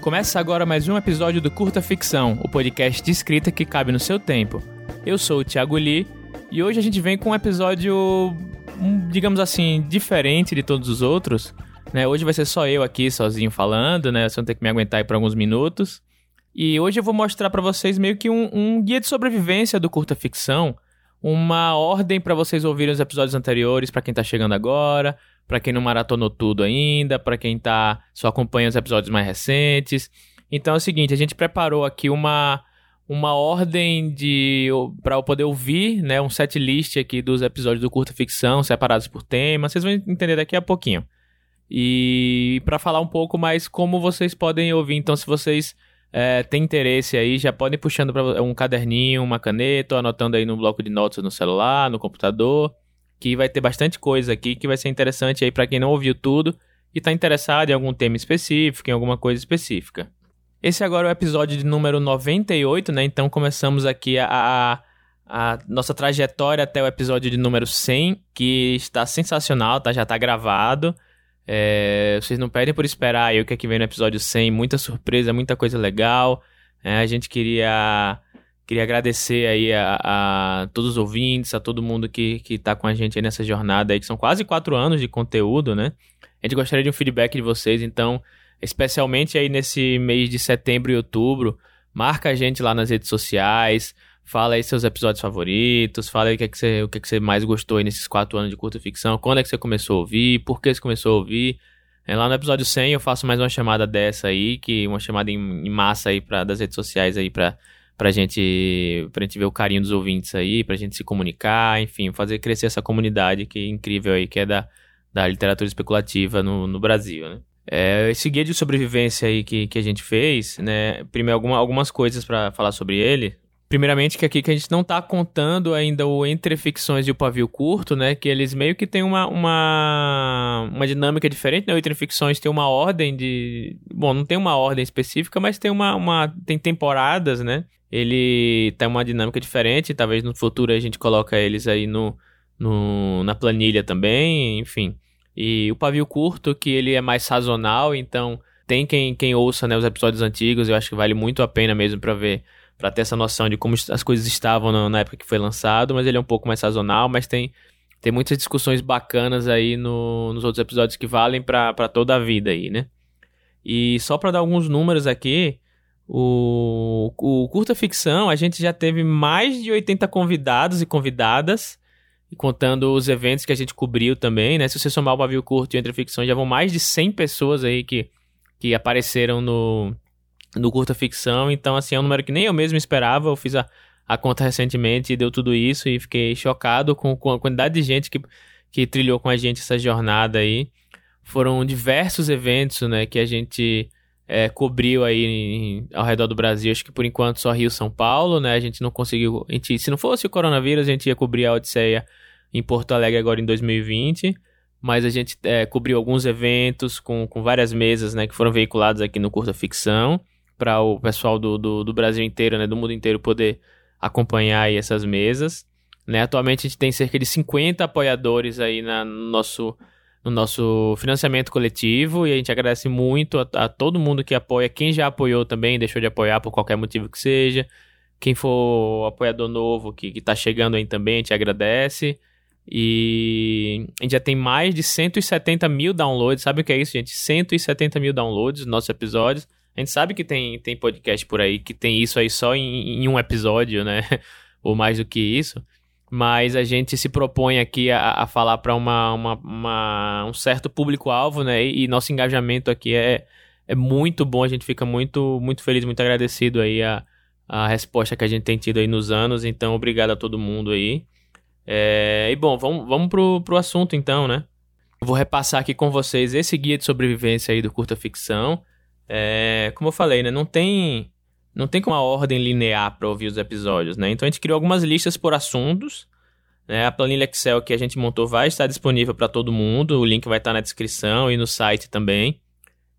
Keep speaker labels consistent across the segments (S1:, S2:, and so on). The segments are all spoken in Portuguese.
S1: Começa agora mais um episódio do Curta Ficção, o podcast de escrita que cabe no seu tempo. Eu sou o Thiago Lee e hoje a gente vem com um episódio, digamos assim, diferente de todos os outros. Né? Hoje vai ser só eu aqui sozinho falando, né? Você vai ter que me aguentar aí por alguns minutos. E hoje eu vou mostrar para vocês meio que um, um, guia de sobrevivência do curta ficção, uma ordem para vocês ouvirem os episódios anteriores para quem tá chegando agora, para quem não maratonou tudo ainda, para quem tá só acompanha os episódios mais recentes. Então é o seguinte, a gente preparou aqui uma uma ordem de para eu poder ouvir, né, um set list aqui dos episódios do curta ficção separados por tema. Vocês vão entender daqui a pouquinho. E para falar um pouco mais como vocês podem ouvir, então se vocês é, têm interesse aí, já podem puxando para um caderninho, uma caneta, anotando aí no bloco de notas no celular, no computador que vai ter bastante coisa aqui que vai ser interessante aí para quem não ouviu tudo e está interessado em algum tema específico, em alguma coisa específica. Esse agora é o episódio de número 98, né? Então começamos aqui a, a, a nossa trajetória até o episódio de número 100, que está sensacional, tá? Já está gravado. É, vocês não perdem por esperar aí o que é que vem no episódio 100, muita surpresa, muita coisa legal. É, a gente queria Queria agradecer aí a, a, todos os ouvintes, a todo mundo que, que tá com a gente aí nessa jornada aí, que são quase quatro anos de conteúdo, né? A gente gostaria de um feedback de vocês, então, especialmente aí nesse mês de setembro e outubro, marca a gente lá nas redes sociais, fala aí seus episódios favoritos, fala aí o que, é que, você, o que, é que você mais gostou aí nesses quatro anos de curta ficção, quando é que você começou a ouvir, por que você começou a ouvir. É, lá no episódio 100 eu faço mais uma chamada dessa aí, que uma chamada em, em massa aí pra, das redes sociais aí para pra gente, pra gente ver o carinho dos ouvintes aí, pra gente se comunicar, enfim, fazer crescer essa comunidade que é incrível aí, que é da, da literatura especulativa no, no Brasil, né? É, esse guia de sobrevivência aí que, que a gente fez, né? Primeiro, alguma, algumas coisas para falar sobre ele. Primeiramente, que aqui que a gente não tá contando ainda o Entre Ficções e o Pavio Curto, né? Que eles meio que tem uma, uma, uma dinâmica diferente, né? O Entre Ficções tem uma ordem de... Bom, não tem uma ordem específica, mas tem uma... uma tem temporadas, né? Ele tem uma dinâmica diferente, talvez no futuro a gente coloca eles aí no, no, na planilha também, enfim. E o Pavio Curto, que ele é mais sazonal, então tem quem, quem ouça né, os episódios antigos, eu acho que vale muito a pena mesmo para ver para ter essa noção de como as coisas estavam na, na, época que foi lançado, mas ele é um pouco mais sazonal, mas tem, tem muitas discussões bacanas aí no, nos outros episódios que valem para toda a vida aí, né? E só para dar alguns números aqui, o, o Curta Ficção, a gente já teve mais de 80 convidados e convidadas, contando os eventos que a gente cobriu também, né? Se você somar o Pavio Curto e Entre Ficção, já vão mais de 100 pessoas aí que, que apareceram no, no curta ficção. Então, assim, é um número que nem eu mesmo esperava. Eu fiz a, a conta recentemente e deu tudo isso e fiquei chocado com, com a quantidade de gente que, que trilhou com a gente essa jornada aí. Foram diversos eventos, né, que a gente é, cobriu aí em, ao redor do Brasil. Acho que por enquanto só Rio São Paulo, né? A gente não conseguiu. A gente, se não fosse o coronavírus, a gente ia cobrir a Odisseia em Porto Alegre agora em 2020 mas a gente é, cobriu alguns eventos com, com várias mesas né, que foram veiculados aqui no Curta Ficção para o pessoal do, do, do, Brasil inteiro, né, do mundo inteiro poder acompanhar aí essas mesas. Né? Atualmente a gente tem cerca de 50 apoiadores aí na, no, nosso, no nosso financiamento coletivo e a gente agradece muito a, a, todo mundo que apoia, quem já apoiou também, deixou de apoiar por qualquer motivo que seja. Quem for apoiador novo que está chegando aí também, a gente agradece. E a gente já tem mais de 170 mil downloads. Sabe o que é isso, gente? 170 mil downloads nos nossos episódios. A gente sabe que tem, tem podcast por aí que tem isso aí só em, em um episódio, né? Ou mais do que isso. Mas a gente se propõe aqui a, a falar para uma, uma, uma, um certo público-alvo, né? E, e, nosso engajamento aqui é, é muito bom. A gente fica muito, muito feliz, muito agradecido aí a, a resposta que a gente tem tido aí nos anos. Então, obrigado a todo mundo aí. É, e bom, vamos, vamos pro, pro assunto então, né? vou repassar aqui com vocês esse guia de sobrevivência aí do Curta Ficção. É, como eu falei, né? Não tem, não tem como uma ordem linear para ouvir os episódios, né? Então a gente criou algumas listas por assuntos. Né? A planilha Excel que a gente montou vai estar disponível para todo mundo. O link vai estar na descrição e no site também.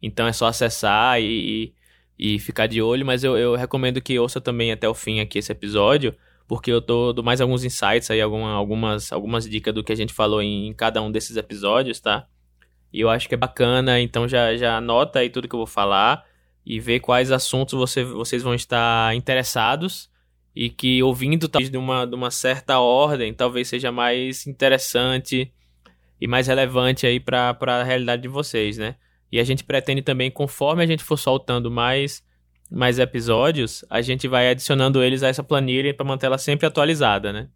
S1: Então é só acessar e, e, ficar de olho. Mas eu, eu, recomendo que ouça também até o fim aqui esse episódio, porque eu tô dou mais alguns insights aí, alguma, algumas, algumas dicas do que a gente falou em, em cada um desses episódios, tá? E eu acho que é bacana, então já, já anota aí tudo que eu vou falar. E ver quais assuntos você, vocês vão estar interessados e que ouvindo talvez de uma, de uma certa ordem talvez seja mais interessante e mais relevante aí para a realidade de vocês, né? E a gente pretende também, conforme a gente for soltando mais, mais episódios, a gente vai adicionando eles a essa planilha para manter ela sempre atualizada, né?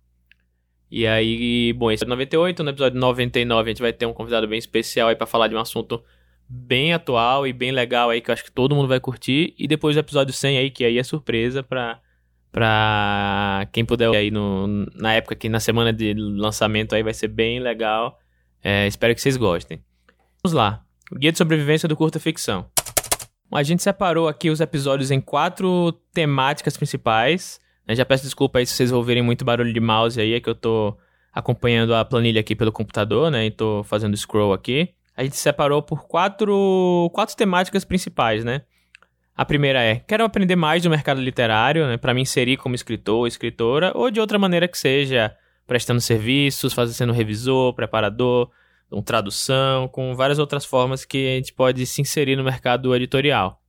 S1: E aí, bom, esse é 98, no episódio 99 a gente vai ter um convidado bem especial aí para falar de um assunto bem atual e bem legal aí que eu acho que todo mundo vai curtir. E depois o episódio 100 aí, que aí é surpresa pra, pra quem puder aí no, na época que na semana de lançamento aí vai ser bem legal. É, espero que vocês gostem. Vamos lá. O Guia de Sobrevivência do Curta Ficção. A gente separou aqui os episódios em quatro temáticas principais. Já peço desculpa aí se vocês ouvirem muito barulho de mouse aí, é que eu tô acompanhando a planilha aqui pelo computador, né? E tô fazendo scroll aqui a gente separou por quatro, quatro temáticas principais, né? A primeira é: quero aprender mais do mercado literário, né, para me inserir como escritor ou escritora, ou de outra maneira que seja, prestando serviços, fazendo revisor, preparador, com tradução, com várias outras formas que a gente pode se inserir no mercado editorial.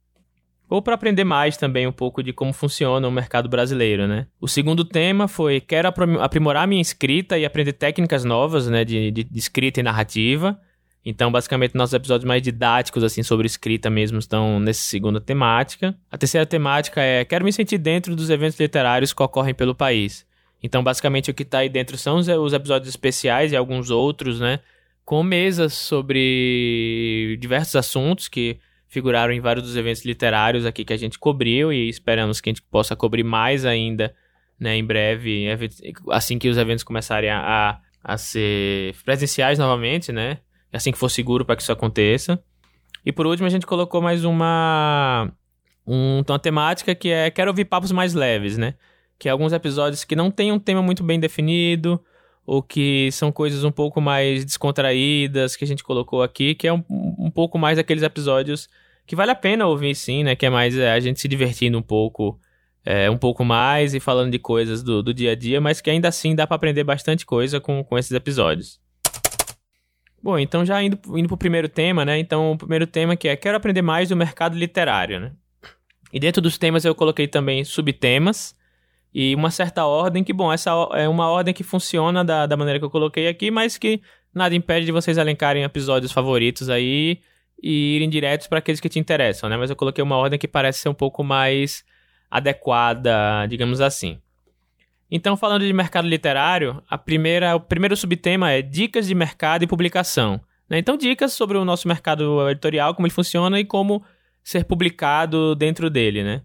S1: Ou para aprender mais também um pouco de como funciona o mercado brasileiro, né? O segundo tema foi: quero aprimorar minha escrita e aprender técnicas novas, né, de, de, de escrita e narrativa. Então, basicamente, nossos episódios mais didáticos, assim, sobre escrita mesmo, estão nessa segunda temática. A terceira temática é: quero me sentir dentro dos eventos literários que ocorrem pelo país. Então, basicamente, o que está aí dentro são os, os episódios especiais e alguns outros, né? Com mesas sobre diversos assuntos que figuraram em vários dos eventos literários aqui que a gente cobriu e esperamos que a gente possa cobrir mais ainda, né, em breve, assim que os eventos começarem a, a ser presenciais novamente, né? Assim que for seguro para que isso aconteça. E por último, a gente colocou mais uma, um, uma temática que é quero ouvir papos mais leves, né? Que é alguns episódios que não tem um tema muito bem definido, ou que são coisas um pouco mais descontraídas que a gente colocou aqui, que é um, um pouco mais daqueles episódios que vale a pena ouvir sim, né? Que é mais é, a gente se divertindo um pouco, é, um pouco mais e falando de coisas do, do dia a dia, mas que ainda assim dá para aprender bastante coisa com, com esses episódios. Bom, então já indo, indo pro primeiro tema, né? Então, o primeiro tema que é quero aprender mais do mercado literário, né? E dentro dos temas eu coloquei também subtemas e uma certa ordem que, bom, essa é uma ordem que funciona da, da maneira que eu coloquei aqui, mas que nada impede de vocês elencarem episódios favoritos aí e irem diretos para aqueles que te interessam, né? Mas eu coloquei uma ordem que parece ser um pouco mais adequada, digamos assim. Então, falando de mercado literário, a primeira, o primeiro subtema é dicas de mercado e publicação. Né? Então, dicas sobre o nosso mercado editorial, como ele funciona e como ser publicado dentro dele, né?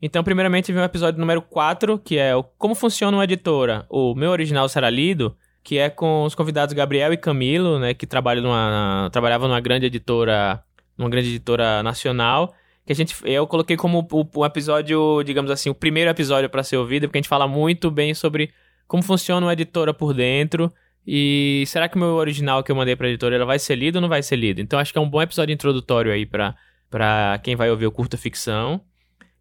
S1: Então, primeiramente, vem o episódio número 4, que é o Como Funciona uma Editora, o Meu Original Será Lido, que é com os convidados Gabriel e Camilo, né, que trabalham numa, trabalhavam numa grande editora, numa grande editora nacional, que a gente eu coloquei como o, o episódio, digamos assim, o primeiro episódio para ser ouvido, porque a gente fala muito bem sobre como funciona uma editora por dentro e será que o meu original que eu mandei para editora ela vai ser lido ou não vai ser lido? Então acho que é um bom episódio introdutório aí para para quem vai ouvir o curta ficção.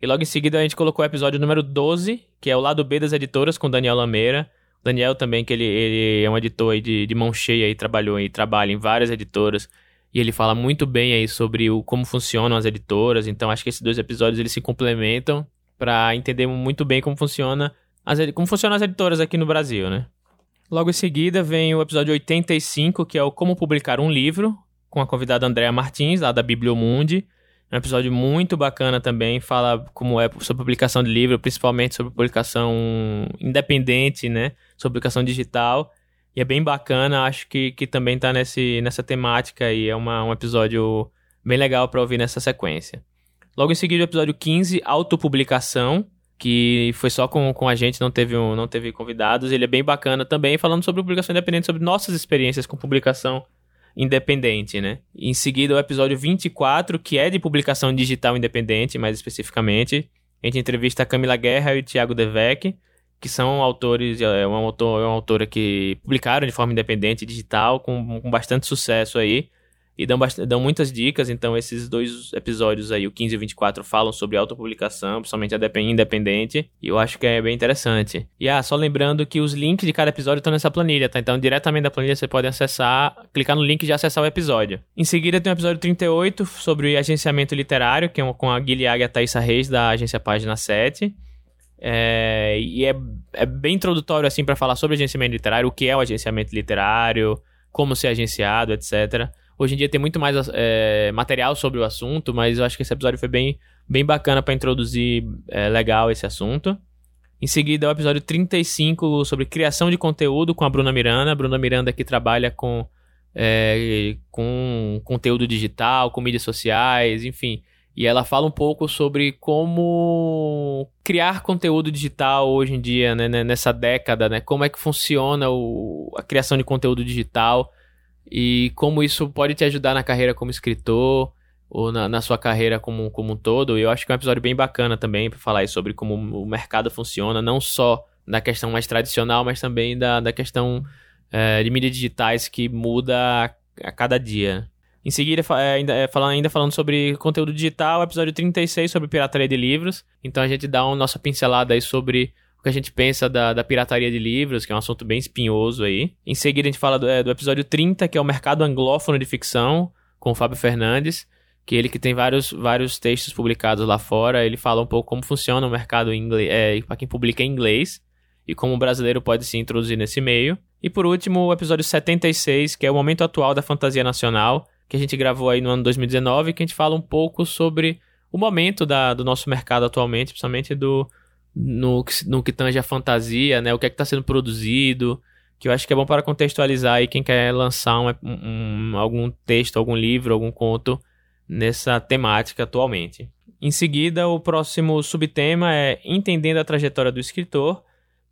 S1: E logo em seguida a gente colocou o episódio número 12, que é o lado B das editoras com Daniel Lameira. Daniel também, que ele, ele é um editor de, de mão cheia e trabalhou e trabalha em várias editoras e ele fala muito bem aí sobre o, como funcionam as editoras. Então acho que esses dois episódios eles se complementam para entender muito bem como funciona as, como funcionam as editoras aqui no Brasil, né? Logo em seguida vem o episódio 85, que é o Como Publicar um Livro, com a convidada Andréa Martins, lá da Bibliomundi. É um episódio muito bacana também, fala como é sobre publicação de livro, principalmente sobre publicação independente, né? Sobre publicação digital. E é bem bacana, acho que, que também tá nesse, nessa temática e é uma, um episódio bem legal para ouvir nessa sequência. Logo em seguida, o episódio 15, autopublicação, que foi só com, com a gente, não teve, um, não teve convidados. Ele é bem bacana também, falando sobre publicação independente, sobre nossas experiências com publicação independente, né? Em seguida, o episódio 24, que é de publicação digital independente, mais especificamente. A gente entrevista a Camila Guerra e o Thiago Devec que são autores, é um autor, é uma autora que publicaram de forma independente, digital, com, com bastante sucesso aí. e dão, dão muitas dicas. Então, esses dois episódios aí, o 15 e o 24, falam sobre autopublicação, principalmente a independente. E eu acho que é bem interessante. E ah, só lembrando que os links de cada episódio estão nessa planilha, tá? Então, diretamente da planilha você pode acessar, clicar no link e já acessar o episódio. Em seguida, tem o episódio 38 sobre agenciamento literário, que é com a Guilherme e a Thaisa Reis, da agência Página 7. É, e é, é bem introdutório assim para falar sobre agenciamento literário, o que é o agenciamento literário, como ser agenciado, etc. Hoje em dia tem muito mais é, material sobre o assunto, mas eu acho que esse episódio foi bem, bem bacana para introduzir é, legal esse assunto. Em seguida, o episódio 35 sobre criação de conteúdo com a Bruna Miranda. A Bruna Miranda que trabalha com, é, com conteúdo digital, com mídias sociais, enfim. E ela fala um pouco sobre como criar conteúdo digital hoje em dia, né, nessa década, né? Como é que funciona o, a criação de conteúdo digital e como isso pode te ajudar na carreira como escritor ou na, na sua carreira como, como um todo. E eu acho que é um episódio bem bacana também para falar sobre como o mercado funciona, não só da questão mais tradicional, mas também da, da questão é, de mídias digitais que muda a, a cada dia. Em seguida, é, ainda, é, falando, ainda falando sobre conteúdo digital, episódio 36 sobre pirataria de livros. Então a gente dá uma nossa pincelada aí sobre o que a gente pensa da, da pirataria de livros, que é um assunto bem espinhoso aí. Em seguida, a gente fala do, é, do episódio 30, que é o mercado anglófono de ficção, com o Fábio Fernandes, que ele que tem vários, vários textos publicados lá fora, ele fala um pouco como funciona o mercado inglês, é, para quem publica em inglês, e como o brasileiro pode se introduzir nesse meio. E por último, o episódio 76, que é o momento atual da fantasia nacional, que a gente gravou aí no ano 2019, que a gente fala um pouco sobre o momento da, do nosso mercado atualmente, principalmente do, no, no que tange a fantasia, né? O que é que está sendo produzido, que eu acho que é bom para contextualizar aí quem quer lançar um, um, algum texto, algum livro, algum conto nessa temática atualmente. Em seguida, o próximo subtema é Entendendo a Trajetória do Escritor,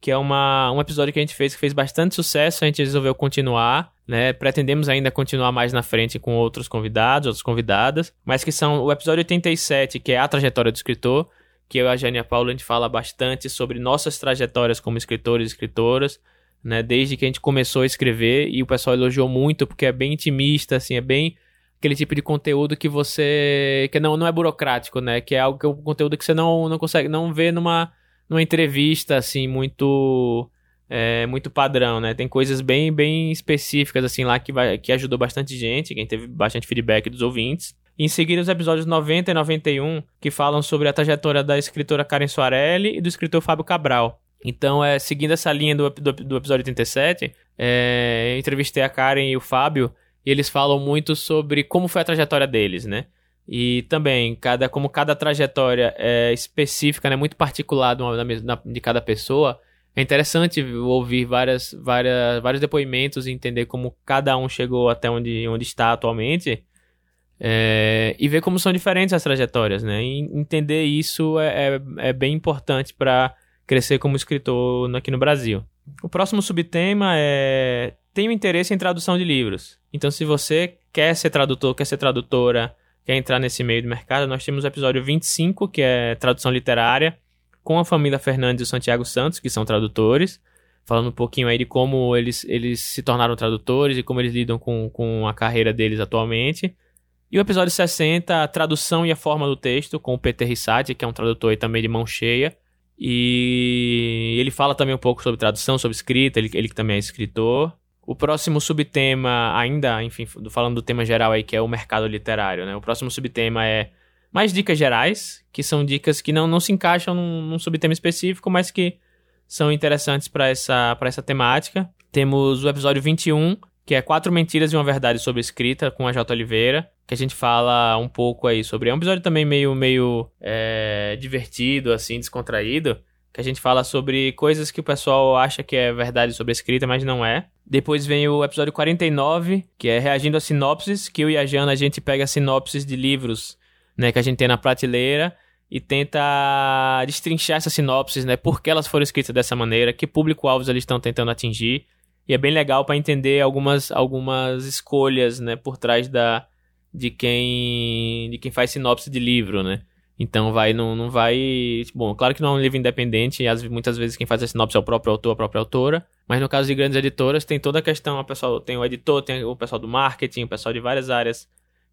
S1: que é uma, um episódio que a gente fez que fez bastante sucesso, a gente resolveu continuar, né? Pretendemos ainda continuar mais na frente com outros convidados, outras convidadas, mas que são o episódio 87, que é a trajetória do escritor, que eu e a Jânia Paula a gente fala bastante sobre nossas trajetórias como escritores e escritoras, né? Desde que a gente começou a escrever e o pessoal elogiou muito porque é bem intimista, assim, é bem aquele tipo de conteúdo que você que não, não é burocrático, né? Que é algo que é um conteúdo que você não, não consegue não vê numa numa entrevista assim muito é, muito padrão, né? Tem coisas bem bem específicas assim lá que vai que ajudou bastante gente, quem teve bastante feedback dos ouvintes. Em seguida, os episódios 90 e 91, que falam sobre a trajetória da escritora Karen Soarelli e do escritor Fábio Cabral. Então, é, seguindo essa linha do, do, do episódio 87, é, entrevistei a Karen e o Fábio, e eles falam muito sobre como foi a trajetória deles, né? E também, cada, como cada trajetória é específica, né, muito particular de, uma, de cada pessoa, é interessante ouvir várias, várias, vários depoimentos e entender como cada um chegou até onde, onde está atualmente. É, e ver como são diferentes as trajetórias, né? E entender isso é, é, é bem importante para crescer como escritor aqui no Brasil. O próximo subtema é tenho interesse em tradução de livros. Então, se você quer ser tradutor, quer ser tradutora, quer entrar nesse meio do mercado, nós temos o episódio 25, que é tradução literária, com a família Fernandes e o Santiago Santos, que são tradutores, falando um pouquinho aí de como eles, eles se tornaram tradutores e como eles lidam com, com a carreira deles atualmente. E o episódio 60, a tradução e a forma do texto, com o Peter Rissati, que é um tradutor aí também de mão cheia. E ele fala também um pouco sobre tradução, sobre escrita, ele, ele também é escritor. O próximo subtema, ainda, enfim, falando do tema geral aí, que é o mercado literário, né? O próximo subtema é mais dicas gerais, que são dicas que não, não se encaixam num, num subtema específico, mas que são interessantes para essa, essa temática. Temos o episódio 21, que é Quatro Mentiras e uma Verdade sobre Escrita, com a J. Oliveira, que a gente fala um pouco aí sobre. É um episódio também meio, meio é, divertido, assim, descontraído, que a gente fala sobre coisas que o pessoal acha que é verdade sobre a escrita, mas não é. Depois vem o episódio 49, que é reagindo a sinopses, que eu e a Jana a gente pega sinopses de livros, né, que a gente tem na prateleira e tenta destrinchar essas sinopses, né, por que elas foram escritas dessa maneira, que público-alvos eles estão tentando atingir. E é bem legal para entender algumas, algumas escolhas, né, por trás da de quem de quem faz sinopse de livro, né? Então vai, não, não vai. Bom, claro que não é um livro independente, e muitas vezes quem faz a sinopse é o próprio autor, a própria autora. Mas no caso de grandes editoras, tem toda a questão, o pessoal tem o editor, tem o pessoal do marketing, o pessoal de várias áreas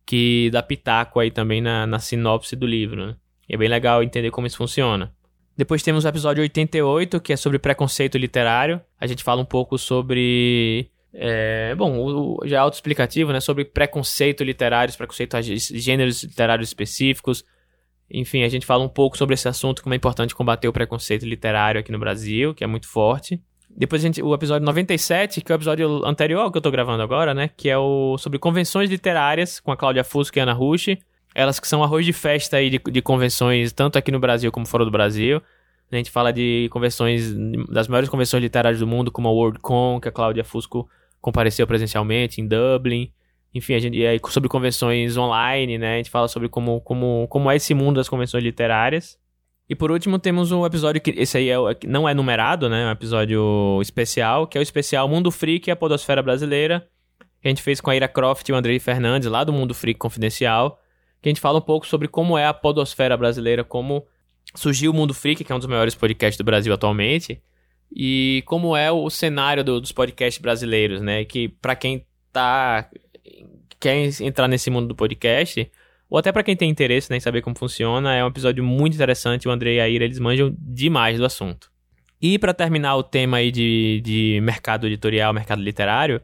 S1: que dá pitaco aí também na, na sinopse do livro. Né? E é bem legal entender como isso funciona. Depois temos o episódio 88, que é sobre preconceito literário. A gente fala um pouco sobre. É, bom, o, já é autoexplicativo, né? Sobre preconceito literário, preconceito a gêneros literários específicos. Enfim, a gente fala um pouco sobre esse assunto, como é importante combater o preconceito literário aqui no Brasil, que é muito forte. Depois a gente, o episódio 97, que é o episódio anterior que eu tô gravando agora, né? Que é o sobre convenções literárias com a Cláudia Fusco e a Ana Rush. Elas que são arroz de festa aí de, de convenções, tanto aqui no Brasil como fora do Brasil. A gente fala de convenções, das maiores convenções literárias do mundo, como a WorldCon, que a Cláudia Fusco compareceu presencialmente em Dublin. Enfim, a gente, e aí sobre convenções online, né? A gente fala sobre como, como, como é esse mundo das convenções literárias. E por último, temos um episódio que esse aí é, não é numerado, né? É um episódio especial, que é o especial Mundo Freak e a Podosfera Brasileira. Que a gente fez com a Ira Croft e o Andrei Fernandes, lá do Mundo Freak Confidencial. Que a gente fala um pouco sobre como é a Podosfera Brasileira, como surgiu o Mundo Freak, que é um dos maiores podcasts do Brasil atualmente. E como é o cenário do, dos podcasts brasileiros, né? Que para quem tá quer entrar nesse mundo do podcast, ou até para quem tem interesse né, em saber como funciona, é um episódio muito interessante. O André e a Ira, eles manjam demais do assunto. E para terminar o tema aí de, de mercado editorial, mercado literário,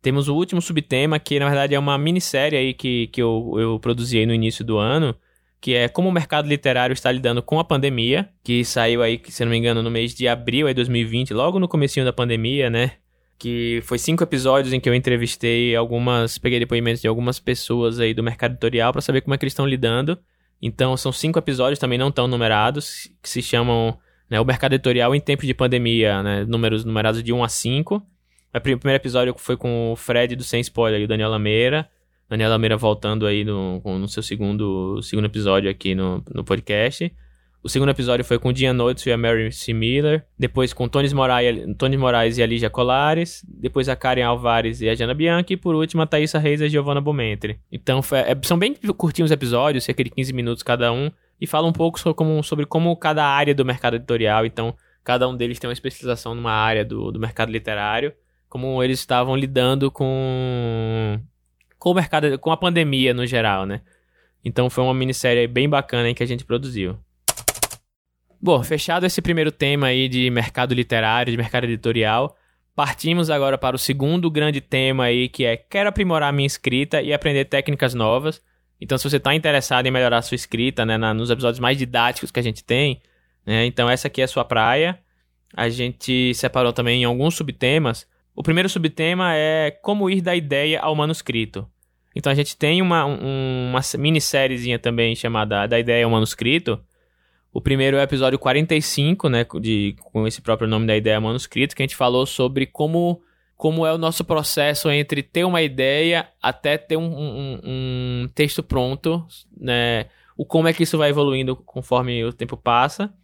S1: temos o último subtema, que na verdade é uma minissérie aí que, que eu, eu produzi aí no início do ano, que é como o mercado literário está lidando com a pandemia, que saiu aí, se não me engano, no mês de abril de 2020, logo no comecinho da pandemia, né? Que foi cinco episódios em que eu entrevistei algumas, peguei depoimentos de algumas pessoas aí do mercado editorial para saber como é que eles estão lidando. Então são cinco episódios também não tão numerados que se chamam né, o mercado editorial em tempos de pandemia, né, números numerados de 1 a 5. O primeiro episódio foi com o Fred do Sem Spoiler e o Daniel Lameira. Daniel Lameira voltando aí no, no seu segundo, segundo episódio aqui no, no podcast. O segundo episódio foi com o Dian Notes e a Mary C. Miller. Depois com Tony Moraes, Moraes e a Lígia Colares. Depois a Karen Alvares e a Jana Bianchi. E por último a Thaisa Reis e a Giovanna Bomentri. Então é, são bem curtinhos episódios, cerca de 15 minutos cada um. E fala um pouco sobre como, sobre como cada área do mercado editorial, então cada um deles tem uma especialização numa área do, do mercado literário. Como eles estavam lidando com, com o mercado, com a pandemia no geral, né? Então foi uma minissérie bem bacana que a gente produziu. Bom, fechado esse primeiro tema aí de mercado literário, de mercado editorial, partimos agora para o segundo grande tema aí, que é quero aprimorar minha escrita e aprender técnicas novas. Então, se você está interessado em melhorar a sua escrita, né, na, nos episódios mais didáticos que a gente tem, né, então essa aqui é a sua praia. A gente separou também em alguns subtemas. O primeiro subtema é como ir da ideia ao manuscrito. Então a gente tem uma, um, uma minissériezinha também chamada Da Ideia ao Manuscrito, o primeiro é o episódio 45, né, de, com esse próprio nome da ideia manuscrito, que a gente falou sobre como, como é o nosso processo entre ter uma ideia até ter um, um, um texto pronto, né, o como é que isso vai evoluindo conforme o tempo passa.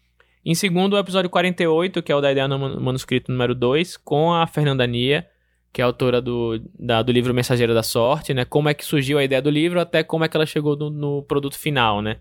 S1: Em segundo, o episódio 48, que é o da ideia no manuscrito número 2, com a Fernanda Nia, que é autora do, da, do livro Mensageiro da Sorte, né? Como é que surgiu a ideia do livro até como é que ela chegou no, no produto final, né?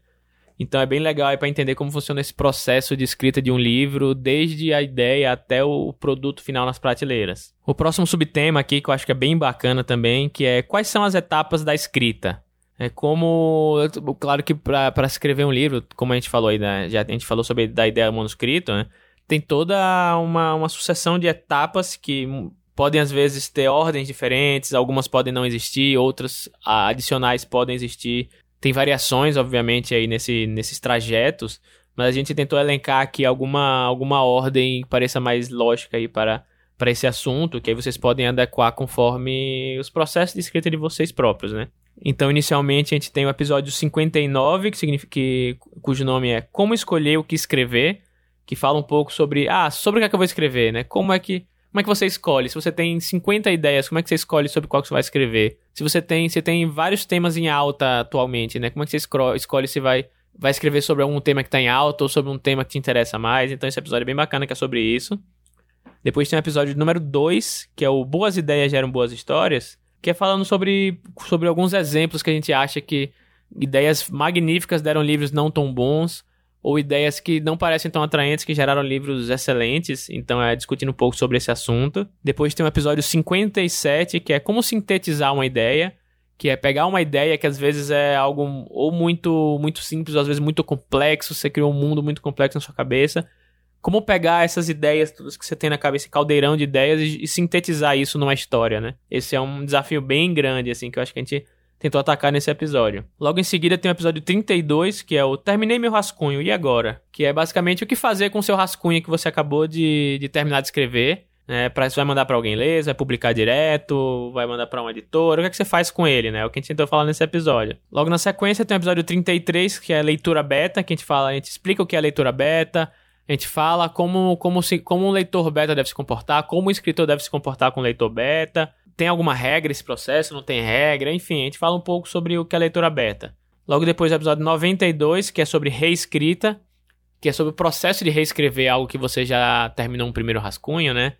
S1: Então é bem legal para entender como funciona esse processo de escrita de um livro, desde a ideia até o produto final nas prateleiras. O próximo subtema aqui que eu acho que é bem bacana também, que é quais são as etapas da escrita. É como, claro que para escrever um livro, como a gente falou aí, né, já a gente falou sobre da ideia do manuscrito, né, tem toda uma, uma sucessão de etapas que podem às vezes ter ordens diferentes, algumas podem não existir, outras adicionais podem existir tem variações, obviamente, aí nesse, nesses trajetos, mas a gente tentou elencar aqui alguma, alguma ordem que pareça mais lógica aí para, para esse assunto, que aí vocês podem adequar conforme os processos de escrita de vocês próprios, né? Então, inicialmente, a gente tem o episódio 59, que significa que, cujo nome é Como Escolher o que Escrever, que fala um pouco sobre, ah, sobre o que, é que eu vou escrever, né? Como é que como é que você escolhe? Se você tem 50 ideias, como é que você escolhe sobre qual que você vai escrever? Se você tem, você tem vários temas em alta atualmente, né? Como é que você escolhe se vai, vai escrever sobre algum tema que está em alta ou sobre um tema que te interessa mais? Então esse episódio é bem bacana que é sobre isso. Depois tem o episódio número 2, que é o Boas Ideias Geram Boas Histórias, que é falando sobre, sobre alguns exemplos que a gente acha que ideias magníficas deram livros não tão bons, ou ideias que não parecem tão atraentes que geraram livros excelentes. Então é discutindo um pouco sobre esse assunto. Depois tem o episódio 57, que é como sintetizar uma ideia, que é pegar uma ideia que às vezes é algo ou muito muito simples, ou às vezes muito complexo, você criou um mundo muito complexo na sua cabeça. Como pegar essas ideias, todas que você tem na cabeça, caldeirão de ideias, e, e sintetizar isso numa história, né? Esse é um desafio bem grande, assim, que eu acho que a gente tentou atacar nesse episódio. Logo em seguida tem o episódio 32, que é o Terminei meu rascunho, e agora? Que é basicamente o que fazer com o seu rascunho que você acabou de, de terminar de escrever. Né, pra, você vai mandar para alguém ler, vai publicar direto, vai mandar para um editor, o que, é que você faz com ele, né? É o que a gente tentou falar nesse episódio. Logo na sequência tem o episódio 33, que é leitura beta, que a gente fala, a gente explica o que é leitura beta, a gente fala como, como, se, como um leitor beta deve se comportar, como um escritor deve se comportar com um leitor beta, tem alguma regra esse processo? Não tem regra? Enfim, a gente fala um pouco sobre o que é leitura beta. Logo depois do episódio 92, que é sobre reescrita, que é sobre o processo de reescrever algo que você já terminou um primeiro rascunho, né?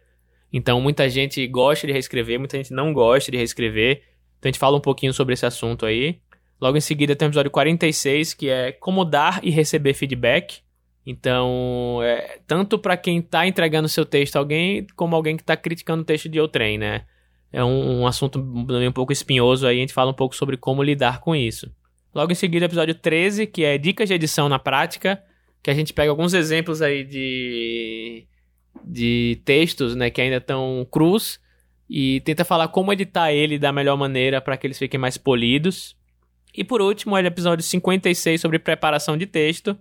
S1: Então, muita gente gosta de reescrever, muita gente não gosta de reescrever. Então, a gente fala um pouquinho sobre esse assunto aí. Logo em seguida, tem o episódio 46, que é como dar e receber feedback. Então, é, tanto para quem está entregando seu texto a alguém, como alguém que está criticando o texto de outrem, né? É um, um assunto um pouco espinhoso aí, a gente fala um pouco sobre como lidar com isso. Logo em seguida, episódio 13, que é dicas de edição na prática, que a gente pega alguns exemplos aí de, de textos, né, que ainda estão crus e tenta falar como editar ele da melhor maneira para que eles fiquem mais polidos. E por último, é o episódio 56 sobre preparação de texto,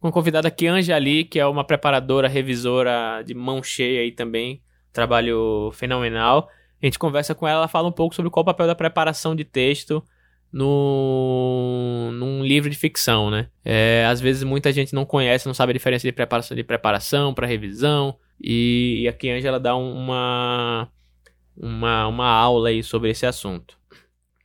S1: com a convidada Kianja Ali, que é uma preparadora, revisora de mão cheia aí também, trabalho fenomenal. A gente conversa com ela, ela fala um pouco sobre qual o papel da preparação de texto no, num livro de ficção, né? É, às vezes muita gente não conhece, não sabe a diferença de preparação de preparação para revisão, e, e aqui a Angela dá uma, uma, uma aula aí sobre esse assunto.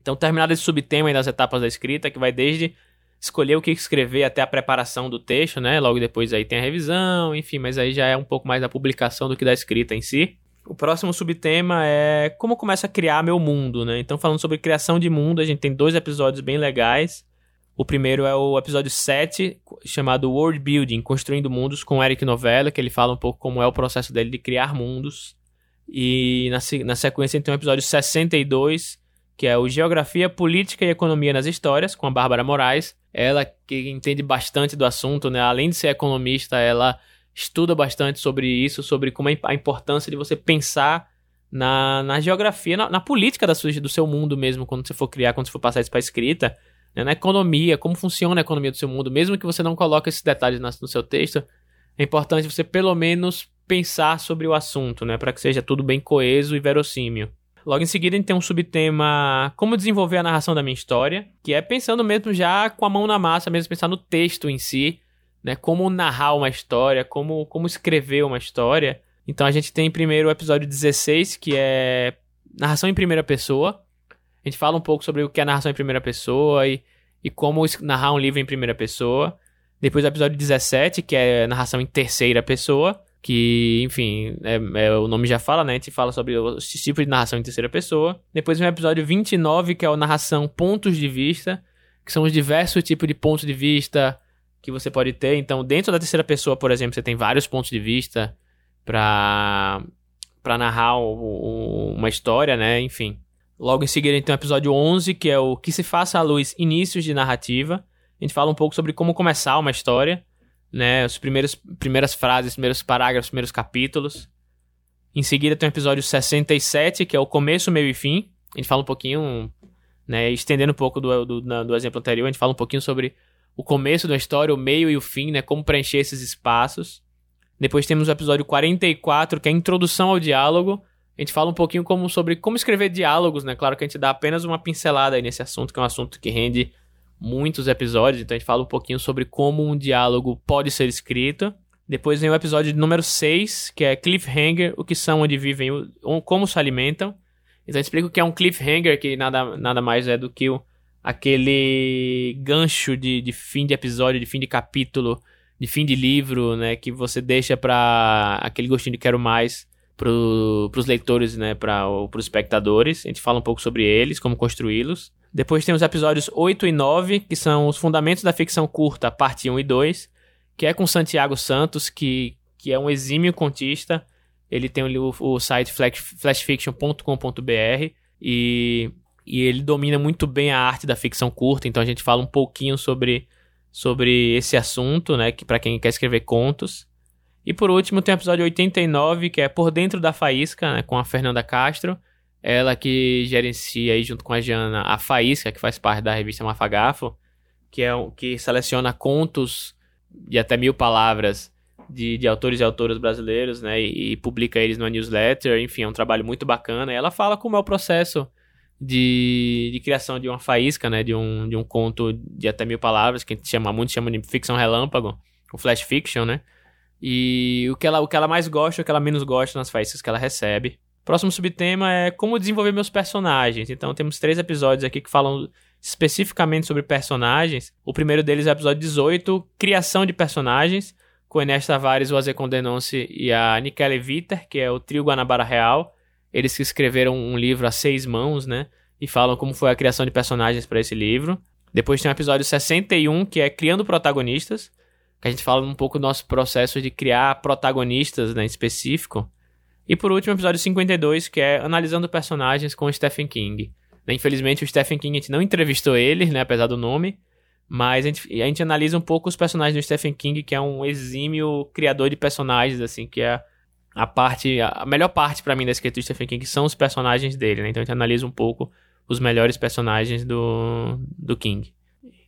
S1: Então, terminado esse subtema das etapas da escrita, que vai desde escolher o que escrever até a preparação do texto, né? Logo depois aí tem a revisão, enfim, mas aí já é um pouco mais da publicação do que da escrita em si. O próximo subtema é como começa a criar meu mundo, né? Então, falando sobre criação de mundo, a gente tem dois episódios bem legais. O primeiro é o episódio 7, chamado World Building, Construindo Mundos, com Eric Novella, que ele fala um pouco como é o processo dele de criar mundos. E na, na sequência tem o episódio 62, que é o Geografia, Política e Economia nas Histórias, com a Bárbara Moraes. Ela que entende bastante do assunto, né? Além de ser economista, ela estuda bastante sobre isso, sobre como é a importância de você pensar na, na geografia, na, na política da sua, do seu mundo mesmo, quando você for criar, quando você for passar isso para escrita, né? na economia, como funciona a economia do seu mundo, mesmo que você não coloque esses detalhes no seu texto, é importante você pelo menos pensar sobre o assunto, né, para que seja tudo bem coeso e verossímil. Logo em seguida, a gente tem um subtema como desenvolver a narração da minha história, que é pensando mesmo já com a mão na massa, mesmo pensar no texto em si, né? Como narrar uma história, como, como escrever uma história. Então a gente tem primeiro o episódio 16, que é narração em primeira pessoa. A gente fala um pouco sobre o que é narração em primeira pessoa e, e como narrar um livro em primeira pessoa. Depois o episódio 17, que é narração em terceira pessoa. Que, enfim, é, é, o nome já fala, né? A gente fala sobre os tipos de narração em terceira pessoa. Depois o episódio 29, que é a narração pontos de vista, que são os diversos tipos de pontos de vista, que você pode ter. Então, dentro da terceira pessoa, por exemplo, você tem vários pontos de vista para para narrar o, o, uma história, né? Enfim. Logo em seguida, então, o episódio 11, que é o Que se faça à luz inícios de narrativa. A gente fala um pouco sobre como começar uma história, né? As primeiras, primeiras frases, primeiros parágrafos, primeiros capítulos. Em seguida, tem o episódio 67, que é o começo, meio e fim. A gente fala um pouquinho, né? Estendendo um pouco do, do, do exemplo anterior, a gente fala um pouquinho sobre o começo da história, o meio e o fim, né? Como preencher esses espaços. Depois temos o episódio 44, que é a introdução ao diálogo. A gente fala um pouquinho como, sobre como escrever diálogos, né? Claro que a gente dá apenas uma pincelada aí nesse assunto, que é um assunto que rende muitos episódios. Então a gente fala um pouquinho sobre como um diálogo pode ser escrito. Depois vem o episódio número 6, que é Cliffhanger, o que são, onde vivem, como se alimentam. Então a gente explica o que é um cliffhanger, que nada, nada mais é do que o, aquele gancho de, de fim de episódio, de fim de capítulo, de fim de livro, né? Que você deixa pra aquele gostinho de quero mais para os leitores, né, para os espectadores. A gente fala um pouco sobre eles, como construí-los. Depois tem os episódios 8 e 9, que são os fundamentos da ficção curta, parte 1 e 2, que é com Santiago Santos, que, que é um exímio contista. Ele tem o, o site flash, flashfiction.com.br e, e ele domina muito bem a arte da ficção curta, então a gente fala um pouquinho sobre, sobre esse assunto, né, que para quem quer escrever contos. E por último tem o episódio 89, que é Por Dentro da Faísca, né, com a Fernanda Castro. Ela que gerencia aí junto com a Jana a Faísca, que faz parte da revista Mafagafo, que é que seleciona contos de até mil palavras de, de autores e autoras brasileiros, né? E, e, publica eles numa newsletter. Enfim, é um trabalho muito bacana. E ela fala como é o processo de, de criação de uma faísca, né? De um, de um conto de até mil palavras, que chama, muito chama de ficção relâmpago, o flash fiction, né? E o que, ela, o que ela mais gosta, o que ela menos gosta nas faíscas que ela recebe. Próximo subtema é como desenvolver meus personagens. Então temos três episódios aqui que falam especificamente sobre personagens. O primeiro deles é o episódio 18, Criação de Personagens, com Enes Tavares, o Aze Condenonce e a Nikele Viter, que é o trio Guanabara Real. Eles que escreveram um livro a seis mãos, né? E falam como foi a criação de personagens para esse livro. Depois tem o episódio 61, que é Criando Protagonistas, que a gente fala um pouco do nosso processo de criar protagonistas né, em específico. E por último, o episódio 52, que é Analisando Personagens com Stephen King. Né, infelizmente, o Stephen King, a gente não entrevistou ele, né, apesar do nome, mas a gente, a gente analisa um pouco os personagens do Stephen King, que é um exímio criador de personagens, assim, que é a parte, a melhor parte para mim da escrita do Stephen King são os personagens dele, né? Então a gente analisa um pouco os melhores personagens do, do King.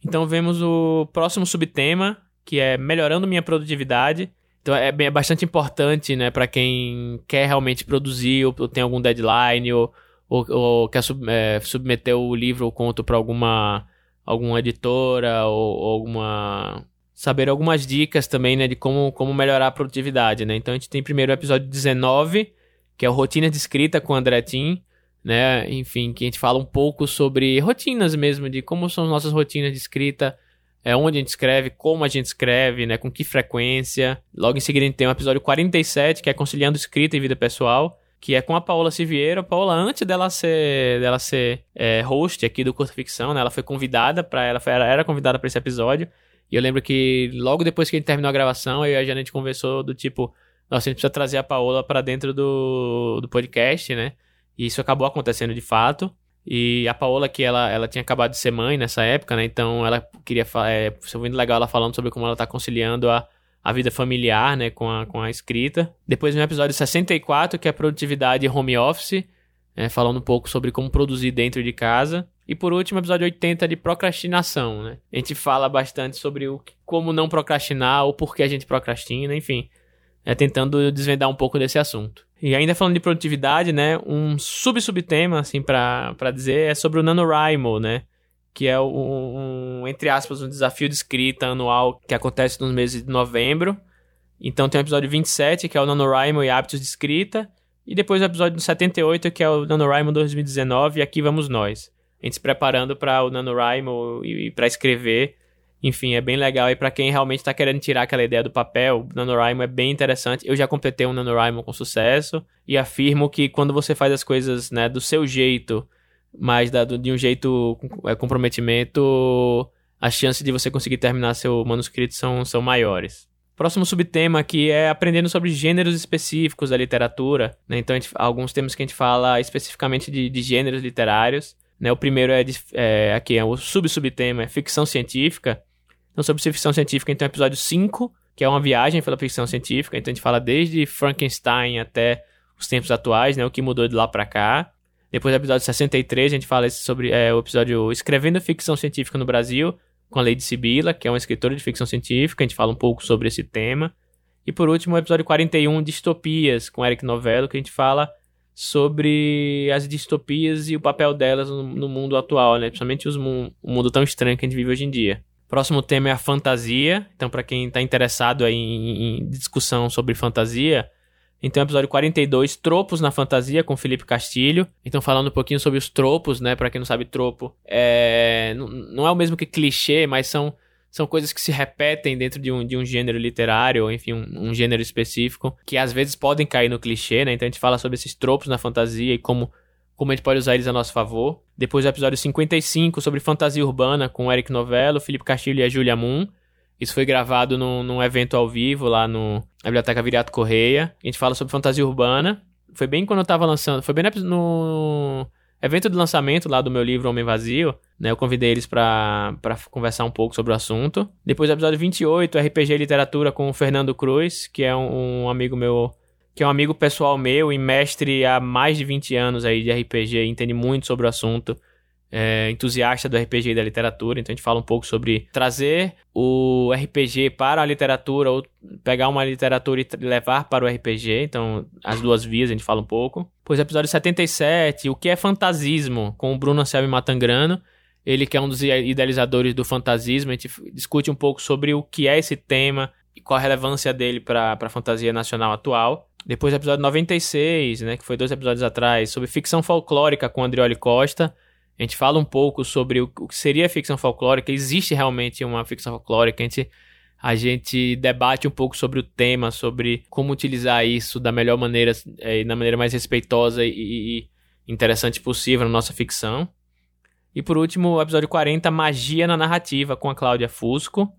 S1: Então vemos o próximo subtema, que é melhorando minha produtividade. Então é, bem, é bastante importante, né, para quem quer realmente produzir ou, ou tem algum deadline ou, ou, ou quer sub, é, submeter o livro ou conto para alguma alguma editora ou, ou, alguma saber algumas dicas também, né, de como, como melhorar a produtividade, né? Então a gente tem primeiro o episódio 19, que é o Rotina de Escrita com André Tim, né? Enfim, que a gente fala um pouco sobre rotinas mesmo, de como são as nossas rotinas de escrita, é onde a gente escreve, como a gente escreve, né, com que frequência. Logo em seguida a gente tem o episódio 47, que é conciliando escrita e vida pessoal, que é com a Paola Siviero. A Paola, antes dela ser, dela ser é, host aqui do Curta Ficção, né, ela foi convidada para ela foi, era convidada para esse episódio. E eu lembro que logo depois que a gente terminou a gravação, eu e a Janet conversou do tipo, nossa, a gente precisa trazer a Paola para dentro do, do podcast, né? E isso acabou acontecendo de fato. E a Paola, que ela, ela tinha acabado de ser mãe nessa época, né? Então ela queria. É, ouvindo legal ela falando sobre como ela tá conciliando a, a vida familiar, né? Com a, com a escrita. Depois no episódio 64, que é produtividade home office, né, falando um pouco sobre como produzir dentro de casa. E por último, episódio 80 de procrastinação, né? A gente fala bastante sobre o, como não procrastinar, ou por que a gente procrastina, enfim. É, tentando desvendar um pouco desse assunto. E ainda falando de produtividade, né, um sub-subtema, assim, para dizer, é sobre o NaNoWriMo, né, que é um, um, entre aspas, um desafio de escrita anual que acontece nos meses de novembro. Então tem o episódio 27, que é o NaNoWriMo e hábitos de escrita, e depois o episódio 78, que é o NaNoWriMo 2019, e aqui vamos nós. A gente se preparando para o NaNoWriMo e, e para escrever enfim, é bem legal aí para quem realmente está querendo tirar aquela ideia do papel. O NaNoWriMo é bem interessante. Eu já completei um NaNoWriMo com sucesso e afirmo que quando você faz as coisas né, do seu jeito, mas da, de um jeito é, comprometimento, as chances de você conseguir terminar seu manuscrito são, são maiores. Próximo subtema aqui é aprendendo sobre gêneros específicos da literatura. Né? Então, gente, alguns temas que a gente fala especificamente de, de gêneros literários. Né? O primeiro é, de, é aqui é o sub-subtema, é ficção científica. Então, sobre ficção científica, então, episódio 5, que é uma viagem pela ficção científica. Então, a gente fala desde Frankenstein até os tempos atuais, né? O que mudou de lá para cá. Depois, episódio 63, a gente fala sobre é, o episódio Escrevendo Ficção Científica no Brasil, com a Lady Sibila, que é uma escritora de ficção científica. A gente fala um pouco sobre esse tema. E por último, o episódio 41, Distopias, com Eric Novello, que a gente fala sobre as distopias e o papel delas no, no mundo atual, né? Principalmente o mundo tão estranho que a gente vive hoje em dia. Próximo tema é a fantasia. Então, para quem está interessado em, em, discussão sobre fantasia, então episódio 42, tropos na fantasia com Felipe Castilho. Então, falando um pouquinho sobre os tropos, né? Para quem não sabe, tropo é não é o mesmo que clichê, mas são são coisas que se repetem dentro de um, de um gênero literário, ou enfim, um, um gênero específico, que às vezes podem cair no clichê, né? Então a gente fala sobre esses tropos na fantasia e como, como a gente pode usar eles a nosso favor. Depois o episódio 55 sobre fantasia urbana com o Eric Novello, Felipe Castilho e a Julia Moon. Isso foi gravado num, num evento ao vivo lá no, na Biblioteca Viriato Correia. A gente fala sobre fantasia urbana. Foi bem quando eu tava lançando. Foi bem no evento de lançamento lá do meu livro Homem Vazio, né? Eu convidei eles para conversar um pouco sobre o assunto. Depois do episódio 28, RPG Literatura com o Fernando Cruz, que é um, um amigo meu que é um amigo pessoal meu e mestre há mais de 20 anos aí de RPG, entende muito sobre o assunto é, entusiasta do RPG e da literatura, então a gente fala um pouco sobre trazer o RPG para a literatura ou pegar uma literatura e levar para o RPG, então as duas vias a gente fala um pouco. Pois episódio 77, o que é fantasismo, com o Bruno Anselmo Matangrano, ele que é um dos idealizadores do fantasismo, a gente discute um pouco sobre o que é esse tema e qual a relevância dele para a fantasia nacional atual. Depois episódio 96, né, que foi dois episódios atrás, sobre ficção folclórica com Andrioli Costa, a gente fala um pouco sobre o, que seria ficção folclórica, existe realmente uma ficção folclórica, a gente, a gente debate um pouco sobre o tema, sobre como utilizar isso da melhor maneira, é, da maneira mais respeitosa e, e interessante possível na nossa ficção. E por último, o episódio 40, Magia na Narrativa, com a Cláudia Fusco.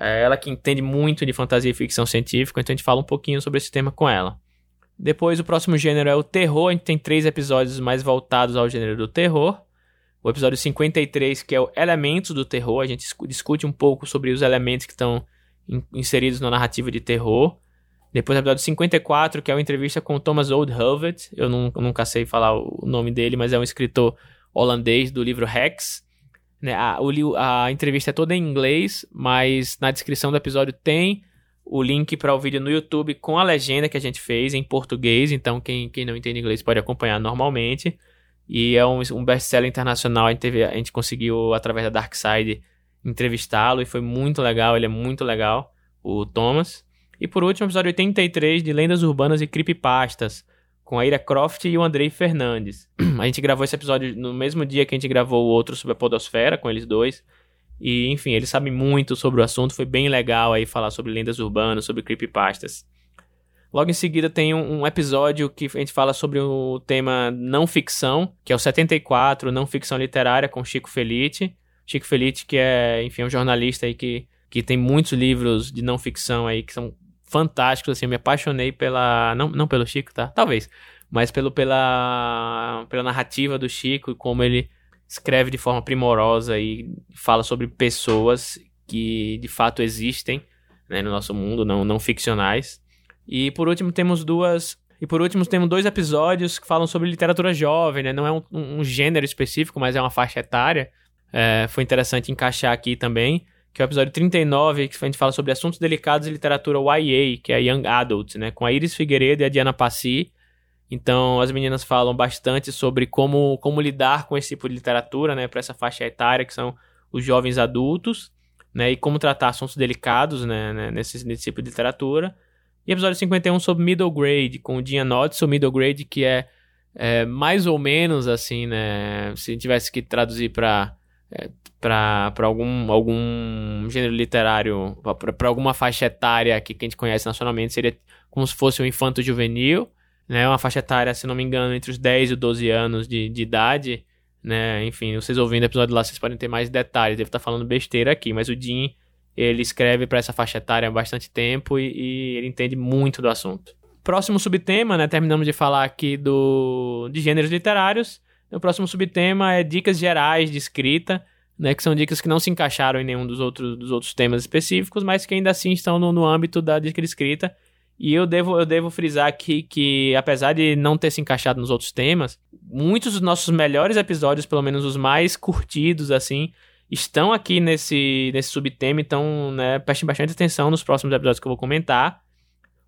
S1: É ela que entende muito de fantasia e ficção científica, então a gente fala um pouquinho sobre esse tema com ela. Depois, o próximo gênero é o terror. A gente tem três episódios mais voltados ao gênero do terror episódio 53, que é o Elementos do Terror. A gente discute um pouco sobre os elementos que estão inseridos na narrativa de terror. Depois o episódio 54, que é uma entrevista com Thomas Oldhoved. Eu nunca, sei falar o nome dele, mas é um escritor holandês do livro Rex. Né? A, a entrevista é toda em inglês, mas na descrição do episódio tem o link para o vídeo no YouTube com a legenda que a gente fez em português. Então, quem, quem não entende inglês pode acompanhar normalmente. E é um, um best-seller internacional. A gente, teve, a gente conseguiu, através da Darkside, entrevistá-lo e foi muito legal. Ele é muito legal, o Thomas. E por último, episódio 83 de Lendas Urbanas e Creepypastas, com a Ira Croft e o Andrei Fernandes. A gente gravou esse episódio no mesmo dia que a gente gravou o outro sobre a Podosfera, com eles dois. E, enfim, eles sabem muito sobre o assunto. Foi bem legal aí falar sobre lendas urbanas, sobre creepypastas. Logo em seguida tem um, um, episódio que a gente fala sobre o tema não ficção, que é o 74, não ficção literária, com Chico Felite. Chico Felite, que é, enfim, um jornalista aí que, que tem muitos livros de não ficção aí que são fantásticos, assim, eu me apaixonei pela... Não, não pelo Chico, tá? Talvez. Mas pelo, pela, pela narrativa do Chico e como ele escreve de forma primorosa e fala sobre pessoas que de fato existem né, no nosso mundo, não, não ficcionais. E por último temos duas. E por último temos dois episódios que falam sobre literatura jovem, né? Não é um, um gênero específico, mas é uma faixa etária. É, foi interessante encaixar aqui também. Que é o episódio 39, que a gente fala sobre assuntos delicados e literatura YA, que é Young Adult, né? Com a Iris Figueiredo e a Diana Passi. Então, as meninas falam bastante sobre como, como lidar com esse tipo de literatura, né? Para essa faixa etária, que são os jovens adultos, né? E como tratar assuntos delicados, né? Nesse, nesse tipo de literatura. E episódio 51 sobre middle grade, com o Dean Notts, o middle grade que é, é, mais ou menos assim, né? Se tivesse que traduzir para é, para algum, algum gênero literário, para alguma faixa etária que, a gente conhece nacionalmente, seria como se fosse um infanto juvenil, né? Uma faixa etária, se não me engano, entre os 10 e 12 anos de, de idade, né? Enfim, vocês ouvindo o episódio lá, vocês podem ter mais detalhes. Devo estar falando besteira aqui, mas o Dean ele escreve para essa faixa etária há bastante tempo e, e, ele entende muito do assunto. Próximo subtema, né? Terminamos de falar aqui do de gêneros literários. O próximo subtema é dicas gerais de escrita, né? Que são dicas que não se encaixaram em nenhum dos outros, dos outros temas específicos, mas que ainda assim estão no, no âmbito da dica de escrita. E eu devo, eu devo frisar aqui que, apesar de não ter se encaixado nos outros temas, muitos dos nossos melhores episódios, pelo menos os mais curtidos, assim, estão aqui nesse, nesse subtema, então né, prestem bastante atenção nos próximos episódios que eu vou comentar.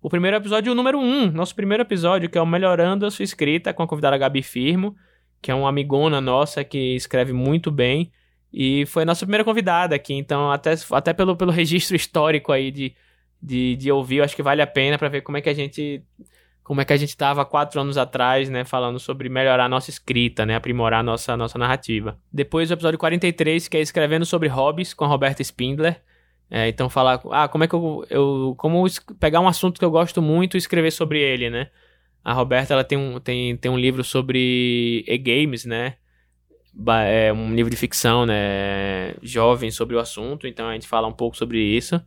S1: O primeiro episódio o número 1, um, nosso primeiro episódio, que é o Melhorando a Sua Escrita, com a convidada Gabi Firmo, que é uma amigona nossa que escreve muito bem. E foi a nossa primeira convidada aqui, então até, até pelo, pelo registro histórico aí de, de, de ouvir, eu acho que vale a pena para ver como é que a gente como é que a gente estava quatro anos atrás, né, falando sobre melhorar a nossa escrita, né, aprimorar a nossa, nossa narrativa. Depois o episódio 43, que é Escrevendo sobre Hobbies, com a Roberta Spindler. É, então falar, ah, como é que eu, eu como pegar um assunto que eu gosto muito e escrever sobre ele, né? A Roberta ela tem um, tem, tem um livro sobre e-games, né? É um livro de ficção, né? Jovem sobre o assunto, então a gente fala um pouco sobre isso.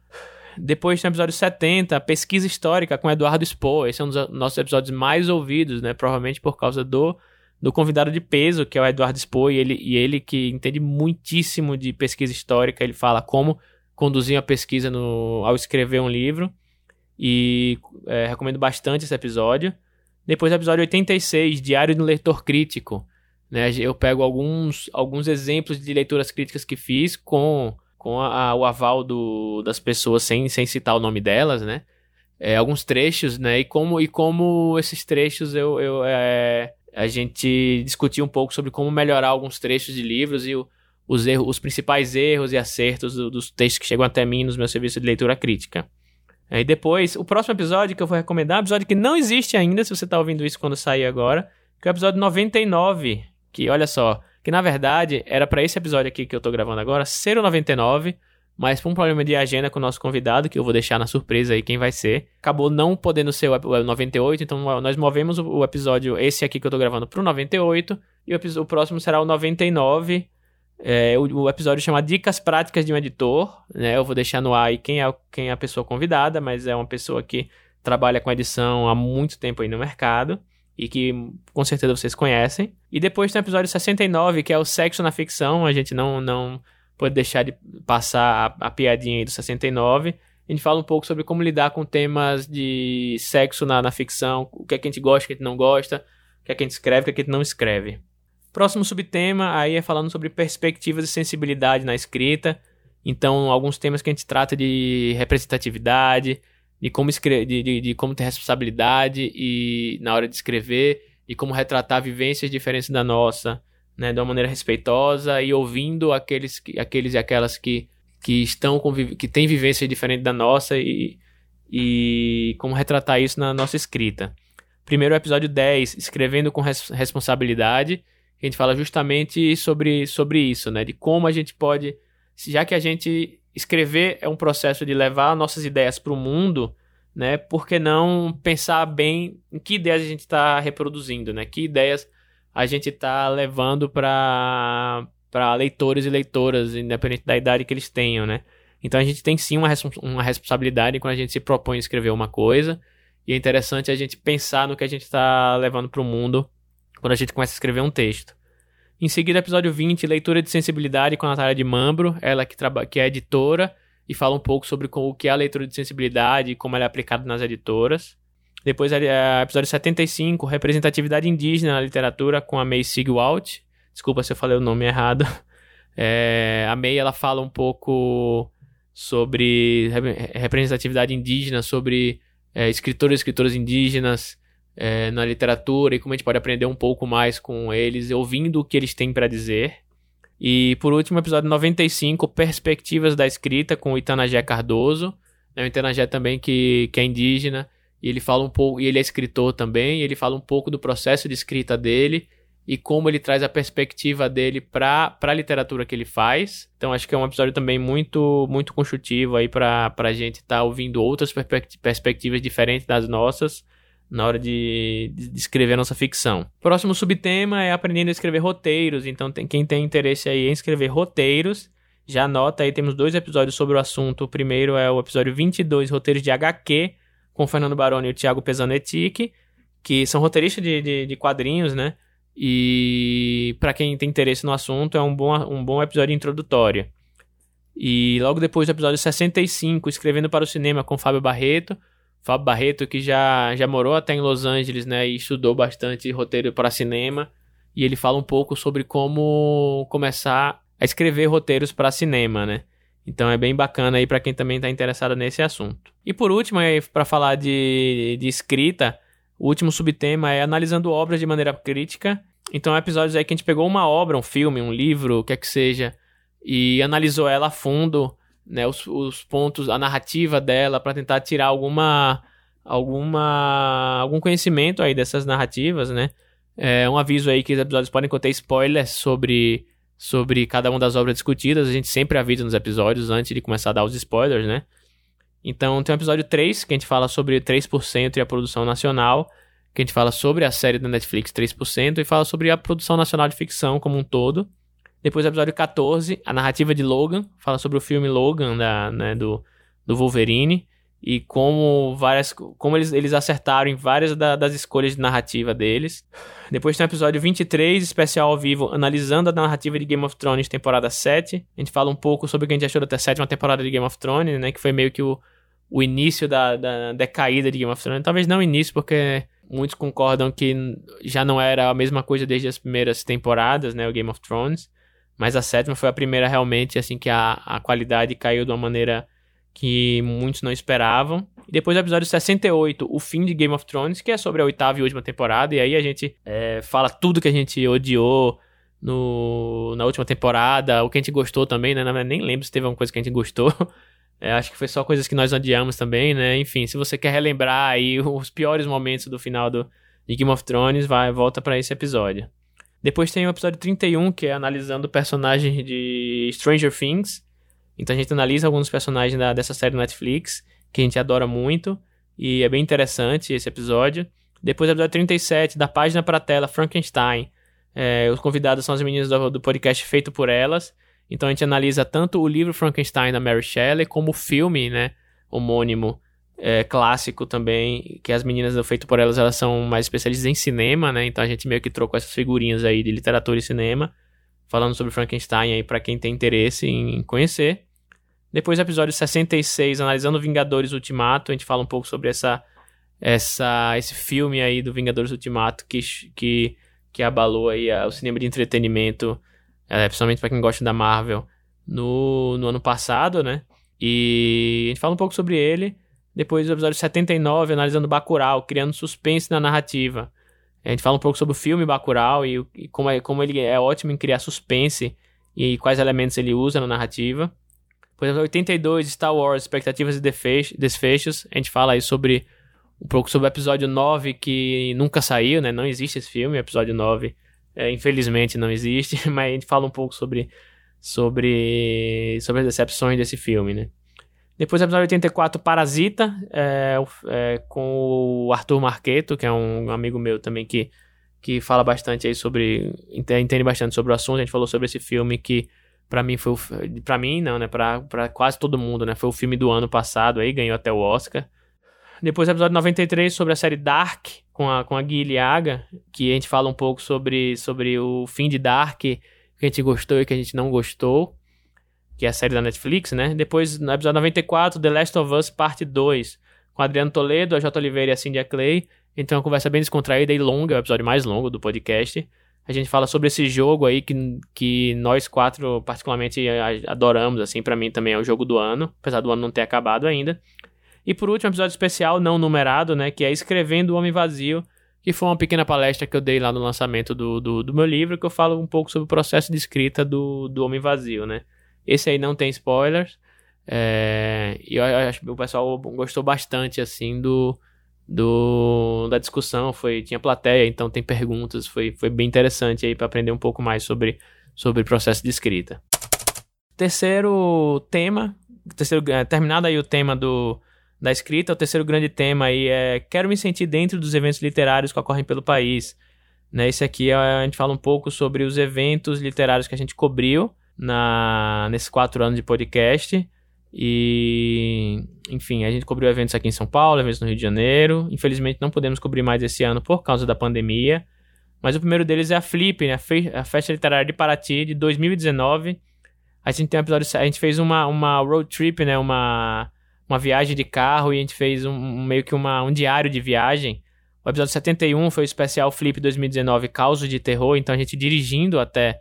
S1: Depois tem o episódio 70, Pesquisa Histórica com Eduardo Spohr. Esse é um dos nossos episódios mais ouvidos, né? Provavelmente por causa do, do convidado de peso, que é o Eduardo Spohr, e ele, e ele que entende muitíssimo de pesquisa histórica. Ele fala como conduzir uma pesquisa no, ao escrever um livro. E é, recomendo bastante esse episódio. Depois, o episódio 86, Diário do Leitor Crítico. Né? Eu pego alguns, alguns exemplos de leituras críticas que fiz com, com a, a, o aval do, das pessoas, sem, sem citar o nome delas, né? É, alguns trechos, né? E como, e como esses trechos eu, eu é, a gente discutiu um pouco sobre como melhorar alguns trechos de livros e o, os, erros, os principais erros e acertos do, dos textos que chegam até mim nos meus serviços de leitura crítica. Aí depois, o próximo episódio que eu vou recomendar é um episódio que não existe ainda, se você está ouvindo isso quando sair agora, que é o episódio 99, que olha só, que na verdade era para esse episódio aqui que eu estou gravando agora ser o 99, mas por um problema de agenda com o nosso convidado, que eu vou deixar na surpresa aí quem vai ser, acabou não podendo ser o 98, então nós movemos o episódio, esse aqui que eu estou gravando, para o 98, e o, o próximo será o 99, é, o, o, episódio chama Dicas Práticas de um Editor, né? Eu vou deixar no ar aí quem é, quem é a pessoa convidada, mas é uma pessoa que trabalha com edição há muito tempo aí no mercado e que com certeza vocês conhecem. E depois tem o episódio 69, que é o Sexo na Ficção, a gente não, não pode deixar de passar a, a piadinha aí do 69. A gente fala um pouco sobre como lidar com temas de sexo na, na ficção, o que é que a gente gosta, o que a gente não gosta, o que é que a gente escreve, o que é que a gente não escreve. Próximo subtema aí é falando sobre perspectivas e sensibilidade na escrita. Então, alguns temas que a gente trata de representatividade, de como, escrever, de, de, de, como ter responsabilidade e na hora de escrever, e como retratar vivências diferentes da nossa, né, de uma maneira respeitosa e ouvindo aqueles, aqueles e aquelas que, que estão que têm vivência diferente da nossa e, e como retratar isso na nossa escrita. Primeiro episódio 10, escrevendo com res, responsabilidade a gente fala justamente sobre, sobre isso, né? De como a gente pode, já que a gente escrever é um processo de levar nossas ideias para o mundo, né? Por que não pensar bem em que ideias a gente está reproduzindo, né? Que ideias a gente está levando para para leitores e leitoras, independente da idade que eles tenham, né? Então a gente tem sim uma, uma responsabilidade quando a gente se propõe a escrever uma coisa, e é interessante a gente pensar no que a gente está levando para o mundo quando a gente começa a escrever um texto. Em seguida, episódio 20, leitura de sensibilidade com a Natália de Mambro, ela que, que é editora e fala um pouco sobre o que é a leitura de sensibilidade e como ela é aplicada nas editoras. Depois, episódio 75, representatividade indígena na literatura com a May Sigwalt. Desculpa se eu falei o nome errado. É, a May ela fala um pouco sobre representatividade indígena, sobre é, escritores e escritoras indígenas, é, na literatura e como a gente pode aprender um pouco mais com eles, ouvindo o que eles têm para dizer. E por último, episódio 95, Perspectivas da Escrita, com o Itanagé Cardoso. Né, o Itanagé também que, que é indígena, e ele fala um pouco, e ele é escritor também, ele fala um pouco do processo de escrita dele e como ele traz a perspectiva dele para a literatura que ele faz. Então acho que é um episódio também muito muito construtivo aí para a gente estar tá ouvindo outras perspectivas diferentes das nossas na hora de, de, escrever a nossa ficção. Próximo subtema é aprendendo a escrever roteiros. Então, tem, quem tem interesse aí em escrever roteiros, já anota aí, temos dois episódios sobre o assunto. O primeiro é o episódio 22, Roteiros de HQ, com o Fernando Baroni e o Thiago Pesanetic, que são roteiristas de, de, de quadrinhos, né? E para quem tem interesse no assunto, é um bom, um bom episódio introdutório. E logo depois do episódio 65, Escrevendo para o Cinema com Fábio Barreto, Fábio Barreto, que já, já morou até em Los Angeles, né, e estudou bastante roteiro para cinema, e ele fala um pouco sobre como começar a escrever roteiros para cinema, né? Então é bem bacana aí para quem também está interessado nesse assunto. E por último, para falar de, de escrita, o último subtema é analisando obras de maneira crítica. Então, é episódios aí que a gente pegou uma obra, um filme, um livro, o que é que seja, e analisou ela a fundo né, os, os pontos, a narrativa dela para tentar tirar alguma alguma algum conhecimento aí dessas narrativas, né? É um aviso aí que os episódios podem conter spoilers sobre sobre cada uma das obras discutidas. A gente sempre avisa nos episódios antes de começar a dar os spoilers, né? Então tem o episódio 3, que a gente fala sobre 3% e a produção nacional, que a gente fala sobre a série da Netflix 3% e fala sobre a produção nacional de ficção como um todo. Depois episódio 14, a narrativa de Logan, fala sobre o filme Logan da, né, do, do Wolverine e como várias como eles, eles acertaram em várias da, das escolhas de narrativa deles. Depois tem o episódio 23, especial ao vivo, analisando a narrativa de Game of Thrones temporada 7. A gente fala um pouco sobre o que a gente achou da sétima temporada de Game of Thrones, né, que foi meio que o, o início da, da decaída de Game of Thrones. Talvez não o início, porque muitos concordam que já não era a mesma coisa desde as primeiras temporadas, né, o Game of Thrones. Mas a sétima foi a primeira realmente, assim, que a, a qualidade caiu de uma maneira que muitos não esperavam. E depois o episódio 68, o fim de Game of Thrones, que é sobre a oitava e última temporada. E aí a gente é, fala tudo que a gente odiou no, na última temporada, o que a gente gostou também, né? Nem lembro se teve alguma coisa que a gente gostou. É, acho que foi só coisas que nós odiamos também, né? Enfim, se você quer relembrar aí os piores momentos do final do, de Game of Thrones, vai volta para esse episódio. Depois tem o episódio 31, que é analisando o personagem de Stranger Things. Então a gente analisa alguns personagens da, dessa série Netflix, que a gente adora muito. E é bem interessante esse episódio. Depois o episódio 37, da página para tela Frankenstein. É, os convidados são as meninas do, do podcast feito por elas. Então a gente analisa tanto o livro Frankenstein da Mary Shelley, como o filme, né, homônimo é, clássico também, que as meninas do Feito por Elas, elas são mais especialistas em cinema, né? Então a gente meio que trocou essas figurinhas aí de literatura e cinema, falando sobre Frankenstein aí para quem tem interesse em conhecer. Depois, episódio 66, analisando Vingadores Ultimato, a gente fala um pouco sobre essa, essa esse filme aí do Vingadores Ultimato que, que, que abalou aí o cinema de entretenimento, é, principalmente para quem gosta da Marvel, no, no ano passado, né? E a gente fala um pouco sobre ele. Depois do episódio 79, analisando Bacurau, criando suspense na narrativa. A gente fala um pouco sobre o filme Bacurau e, e como, é, como ele é ótimo em criar suspense e quais elementos ele usa na narrativa. Por exemplo, 82, Star Wars, expectativas e desfechos. A gente fala aí sobre um pouco sobre o episódio 9 que nunca saiu, né? Não existe esse filme, episódio 9. É, infelizmente não existe, mas a gente fala um pouco sobre sobre sobre as decepções desse filme, né? Depois, episódio 84, Parasita, é, é, com o Arthur Marqueto, que é um amigo meu também que, que fala bastante aí sobre. entende bastante sobre o assunto. A gente falou sobre esse filme que, para mim, foi. para mim, não, né? Pra, pra quase todo mundo, né? Foi o filme do ano passado aí, ganhou até o Oscar. Depois, episódio 93, sobre a série Dark, com a, com a Gui Liaga, que a gente fala um pouco sobre, sobre o fim de Dark, que a gente gostou e que a gente não gostou que é a série da Netflix, né? Depois, no episódio 94, The Last of Us Parte 2, com Adriano Toledo, a J. Oliveira e a Cindy Clay. Então, é uma conversa bem descontraída e longa, é o episódio mais longo do podcast. A gente fala sobre esse jogo aí que, que nós quatro particularmente adoramos, assim, para mim também é o jogo do ano, apesar do ano não ter acabado ainda. E por último, episódio especial não numerado, né, que é Escrevendo o Homem Vazio, que foi uma pequena palestra que eu dei lá no lançamento do, do, do meu livro, que eu falo um pouco sobre o processo de escrita do, do Homem Vazio, né. Esse aí não tem spoilers. É, e eu acho que o pessoal gostou bastante, assim, do, do da discussão. Foi, tinha plateia, então tem perguntas. Foi, foi bem interessante aí para aprender um pouco mais sobre, sobre processo de escrita. Terceiro tema, terceiro, é, terminado aí o tema do, da escrita, o terceiro grande tema aí é quero me sentir dentro dos eventos literários que ocorrem pelo país. Né, esse aqui a gente fala um pouco sobre os eventos literários que a gente cobriu na nesses quatro anos de podcast. E, enfim, a gente cobriu eventos aqui em São Paulo, eventos no Rio de Janeiro. Infelizmente não podemos cobrir mais esse ano por causa da pandemia. Mas o primeiro deles é a Flip, né? a Festa Literária de Paraty de 2019. A gente tem um episódio, a gente fez uma, uma road trip, né? Uma, uma viagem de carro e a gente fez um, meio que uma, um diário de viagem. O episódio 71 foi o especial Flip 2019 Causos de Terror, então a gente dirigindo até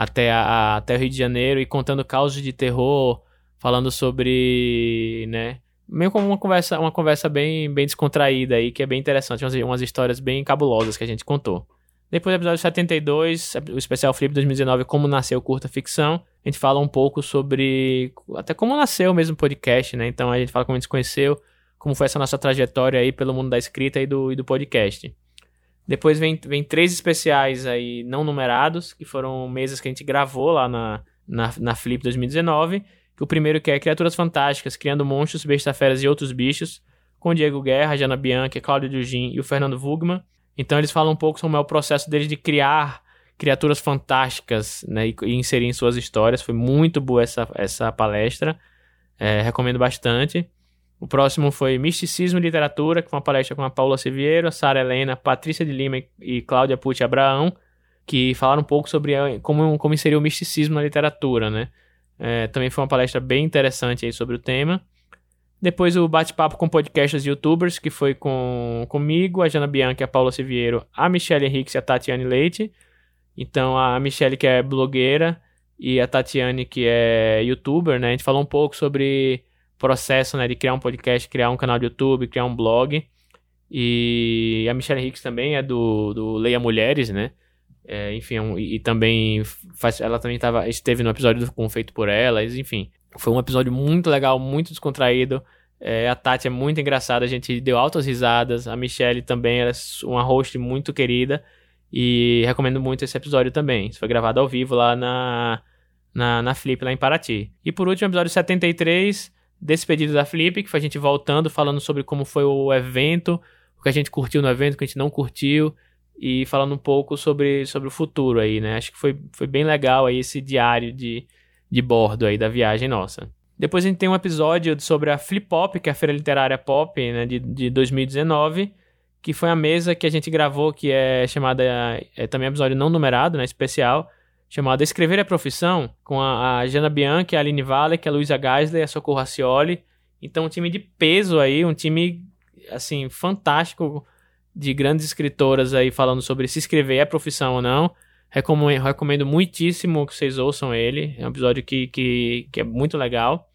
S1: até, a, até o Rio de Janeiro e contando causos de terror, falando sobre, né, meio como uma conversa, uma conversa bem, bem descontraída aí, que é bem interessante, umas, umas histórias bem cabulosas que a gente contou. Depois do episódio 72, o especial Flip 2019, como nasceu curta ficção, a gente fala um pouco sobre até como nasceu mesmo o podcast, né? Então a gente fala como a gente se conheceu, como foi essa nossa trajetória aí pelo mundo da escrita e do, e do podcast. Depois vem, vem três especiais aí não numerados, que foram mesas que a gente gravou lá na, na, na Flip 2019. Que o primeiro que é Criaturas Fantásticas, Criando Monstros, Besta-Feras e Outros Bichos, com Diego Guerra, Jana Bianchi, Cláudio Dugin e o Fernando Vugman. Então eles falam um pouco sobre o processo deles de criar criaturas fantásticas né, e, e, inserir em suas histórias. Foi muito boa essa, essa palestra. É, recomendo bastante. O próximo foi Misticismo e Literatura, foi uma palestra com a Paula Siviero, Sara Helena, Patrícia de Lima e Cláudia Pucci Abraão, que falaram um pouco sobre como, como inserir o misticismo na literatura, né? É, também foi uma palestra bem interessante aí sobre o tema. Depois o bate-papo com podcasters e youtubers, que foi com comigo, a Jana Bianchi, a Paula Siviero, a Michelle Henriques e a Tatiane Leite. Então a Michelle que é blogueira e a Tatiane que é youtuber, né? A gente falou um pouco sobre processo, né, de criar um podcast, criar um canal de YouTube, criar um blog. E a Michelle Hicks também é do, do Leia Mulheres, né? É, enfim, é um, e, e, também faz, ela também tava, esteve no episódio do Com Feito por Elas, enfim. Foi um episódio muito legal, muito descontraído. É, a Tati é muito engraçada, a gente deu altas risadas. A Michelle também é uma host muito querida. E recomendo muito esse episódio também. Isso foi gravado ao vivo lá na, na, na Flip, lá em Paraty. E por último, episódio 73 Despedido da Flip, que foi a gente voltando, falando sobre como foi o evento, o que a gente curtiu no evento, o que a gente não curtiu, e falando um pouco sobre, sobre o futuro aí, né? Acho que foi, foi bem legal aí esse diário de, de bordo aí da viagem nossa. Depois a gente tem um episódio sobre a Flip Pop, que é a Feira Literária Pop, né, de, de 2019, que foi a mesa que a gente gravou, que é chamada, é também episódio não numerado, né, especial, chamada Escrever a Profissão, com a, a Jana Bianchi, a Aline Valek, a Luísa Geisler, a Socorro Racioli. Então, um time de peso aí, um time, assim, fantástico de grandes escritoras aí falando sobre se escrever é profissão ou não. Recomendo, recomendo muitíssimo que vocês ouçam ele. É um episódio que, que, que é muito legal.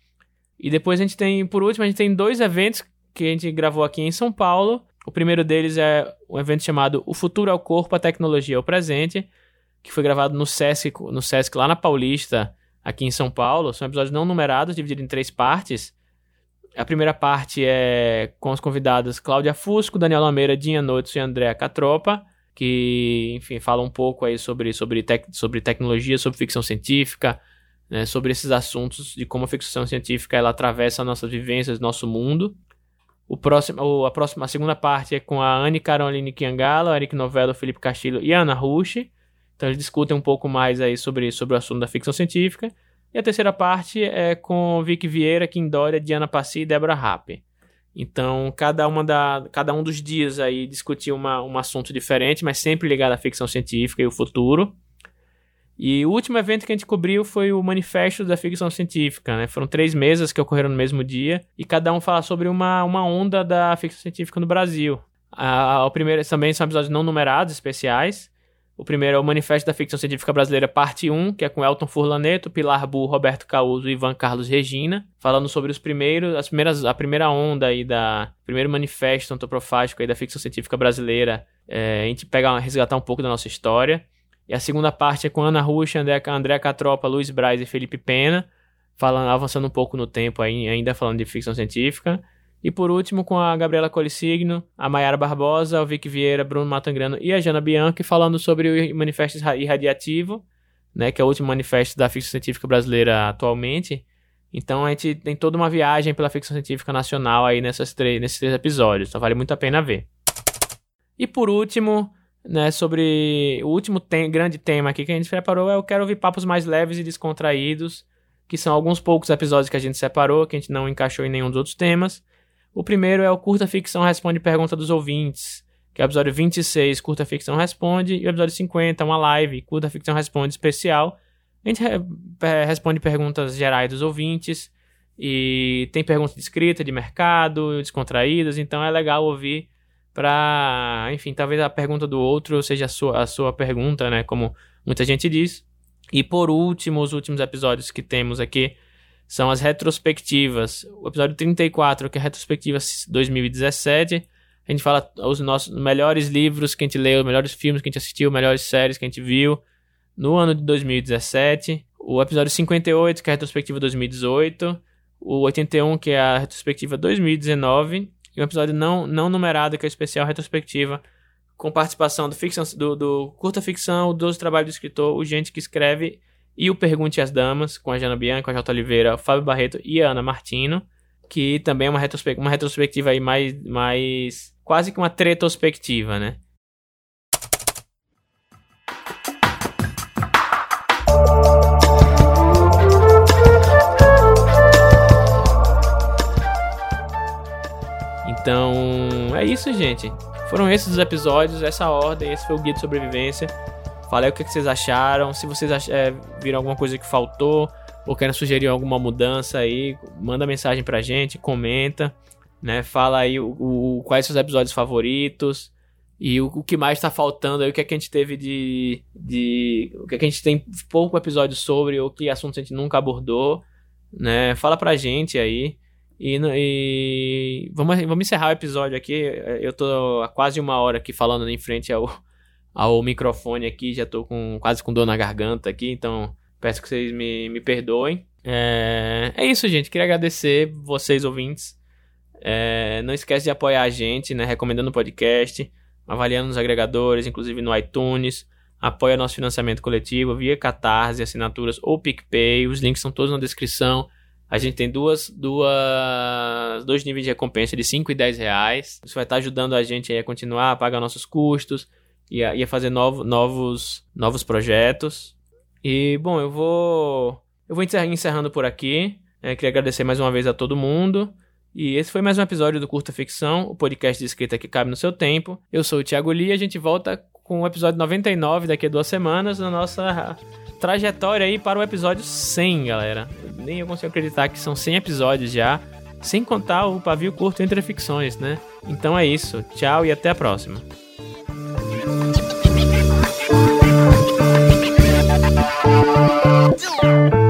S1: E depois a gente tem, por último, a gente tem dois eventos que a gente gravou aqui em São Paulo. O primeiro deles é um evento chamado O Futuro é o Corpo, a Tecnologia é o Presente que foi gravado no Sesc, no Sesc lá na Paulista, aqui em São Paulo. São episódios não numerados, divididos em três partes. A primeira parte é com os convidados Cláudia Fusco, Daniel Lameira, Dinha Notes e André Catropa, que, enfim, falam um pouco aí sobre, sobre, tec sobre tecnologia, sobre ficção científica, né, sobre esses assuntos de como a ficção científica ela atravessa nossas vivências, nosso mundo. O próximo, a próxima, a segunda parte é com a Anne Caroline Kiangala, Eric Novello, Felipe Castilho e Ana Rushi. Então eles discutem um pouco mais aí sobre, sobre o assunto da ficção científica. E a terceira parte é com Vic Vieira, Kim Dória, Diana Passi e Débora Rapp. Então, cada, uma da, cada um dos dias aí discutia uma, um assunto diferente, mas sempre ligado à ficção científica e o futuro. E o último evento que a gente cobriu foi o Manifesto da Ficção Científica, né? Foram três mesas que ocorreram no mesmo dia, e cada um fala sobre uma, uma onda da ficção científica no Brasil. A, o primeiro também são episódios não numerados, especiais, o primeiro é o Manifesto da Ficção Científica Brasileira, parte 1, que é com Elton Furlaneto, Pilar Bu, Roberto Causo e Ivan Carlos Regina, falando sobre os primeiros, as primeiras, a primeira onda aí da primeiro manifesto antroprofágico aí da ficção científica brasileira. É, a gente pega resgatar um pouco da nossa história. E a segunda parte é com Ana Ruxa, André, André Catropa, Luiz Braz e Felipe Pena, falando, avançando um pouco no tempo aí, ainda falando de ficção científica. E por último, com a Gabriela Colissigno, a Mayara Barbosa, o Vic Vieira, Bruno Matangrano e a Jana Bianchi falando sobre o Manifesto Irradiativo, né, que é o último manifesto da ficção científica brasileira atualmente. Então a gente tem toda uma viagem pela ficção científica nacional aí nessas três, nesses três episódios, então vale muito a pena ver. E por último, né, sobre o último tem, grande tema aqui que a gente preparou é eu quero ouvir papos mais leves e descontraídos, que são alguns poucos episódios que a gente separou, que a gente não encaixou em nenhum dos outros temas. O primeiro é o Curta Ficção Responde Pergunta dos Ouvintes, que é o episódio 26, Curta Ficção Responde, e o episódio 50, uma live, Curta Ficção Responde especial. A gente responde perguntas gerais dos ouvintes, e tem perguntas de escrita, de mercado, descontraídas, então é legal ouvir para, enfim, talvez a pergunta do outro seja a sua, a sua pergunta, né, como muita gente diz. E por último, os últimos episódios que temos aqui são as retrospectivas. O episódio 34, que é a retrospectiva 2017, a gente fala os nossos melhores livros que a gente leu, melhores filmes que a gente assistiu, melhores séries que a gente viu no ano de 2017. O episódio 58, que é a retrospectiva 2018. O 81, que é a retrospectiva 2019. E o episódio não, não numerado, que é a especial retrospectiva com participação do, ficção, do, do Curta Ficção, o 12 Trabalho do Escritor, o Gente que Escreve e o Pergunte às Damas, com a Jana Bianca, a Jota Oliveira, Fábio Barreto e a Ana Martino, que também é uma, uma retrospectiva aí mais, mais... quase que uma retrospectiva, né? Então, é isso, gente. Foram esses os episódios, essa ordem, esse foi o guia de sobrevivência. Falei o que vocês acharam. Se vocês ach é, viram alguma coisa que faltou ou querem sugerir alguma mudança aí, manda mensagem pra gente, comenta, né? Fala aí o, o quais seus episódios favoritos e o, o, que mais tá faltando aí, o que é que a gente teve de, de o que é que a gente tem pouco episódio sobre ou que assunto a gente nunca abordou, né? Fala pra gente aí. E, e, vamos, vamos encerrar o episódio aqui. Eu tô há quase uma hora aqui falando em frente ao, ao microfone aqui. Já tô com, quase com dor na garganta aqui, então peço que vocês me, me perdoem. É, é isso, gente. Queria agradecer vocês, ouvintes. É, não esquece de apoiar a gente, né? Recomendando o podcast, avaliando nos agregadores, inclusive no iTunes. Apoia nosso financiamento coletivo via Catarse, assinaturas ou PicPay. Os links estão todos na descrição. A gente tem duas, duas, dois níveis de recompensa de 5 e 10 reais. Isso vai estar ajudando a gente a continuar a pagar nossos custos e a, e a fazer novo, novos, novos projetos. E, bom, eu vou, eu vou encerrando por aqui. É, queria agradecer mais uma vez a todo mundo. E esse foi mais um episódio do Curta Ficção, o podcast de escrita que cabe no seu tempo. Eu sou o Thiago Lee e a gente volta com o episódio 99 daqui a duas semanas na nossa trajetória aí para o episódio 100, galera. Nem eu consigo acreditar que são 100 episódios já, sem contar o pavio curto entre ficções, né? Então é isso. Tchau e até a próxima. Thank you.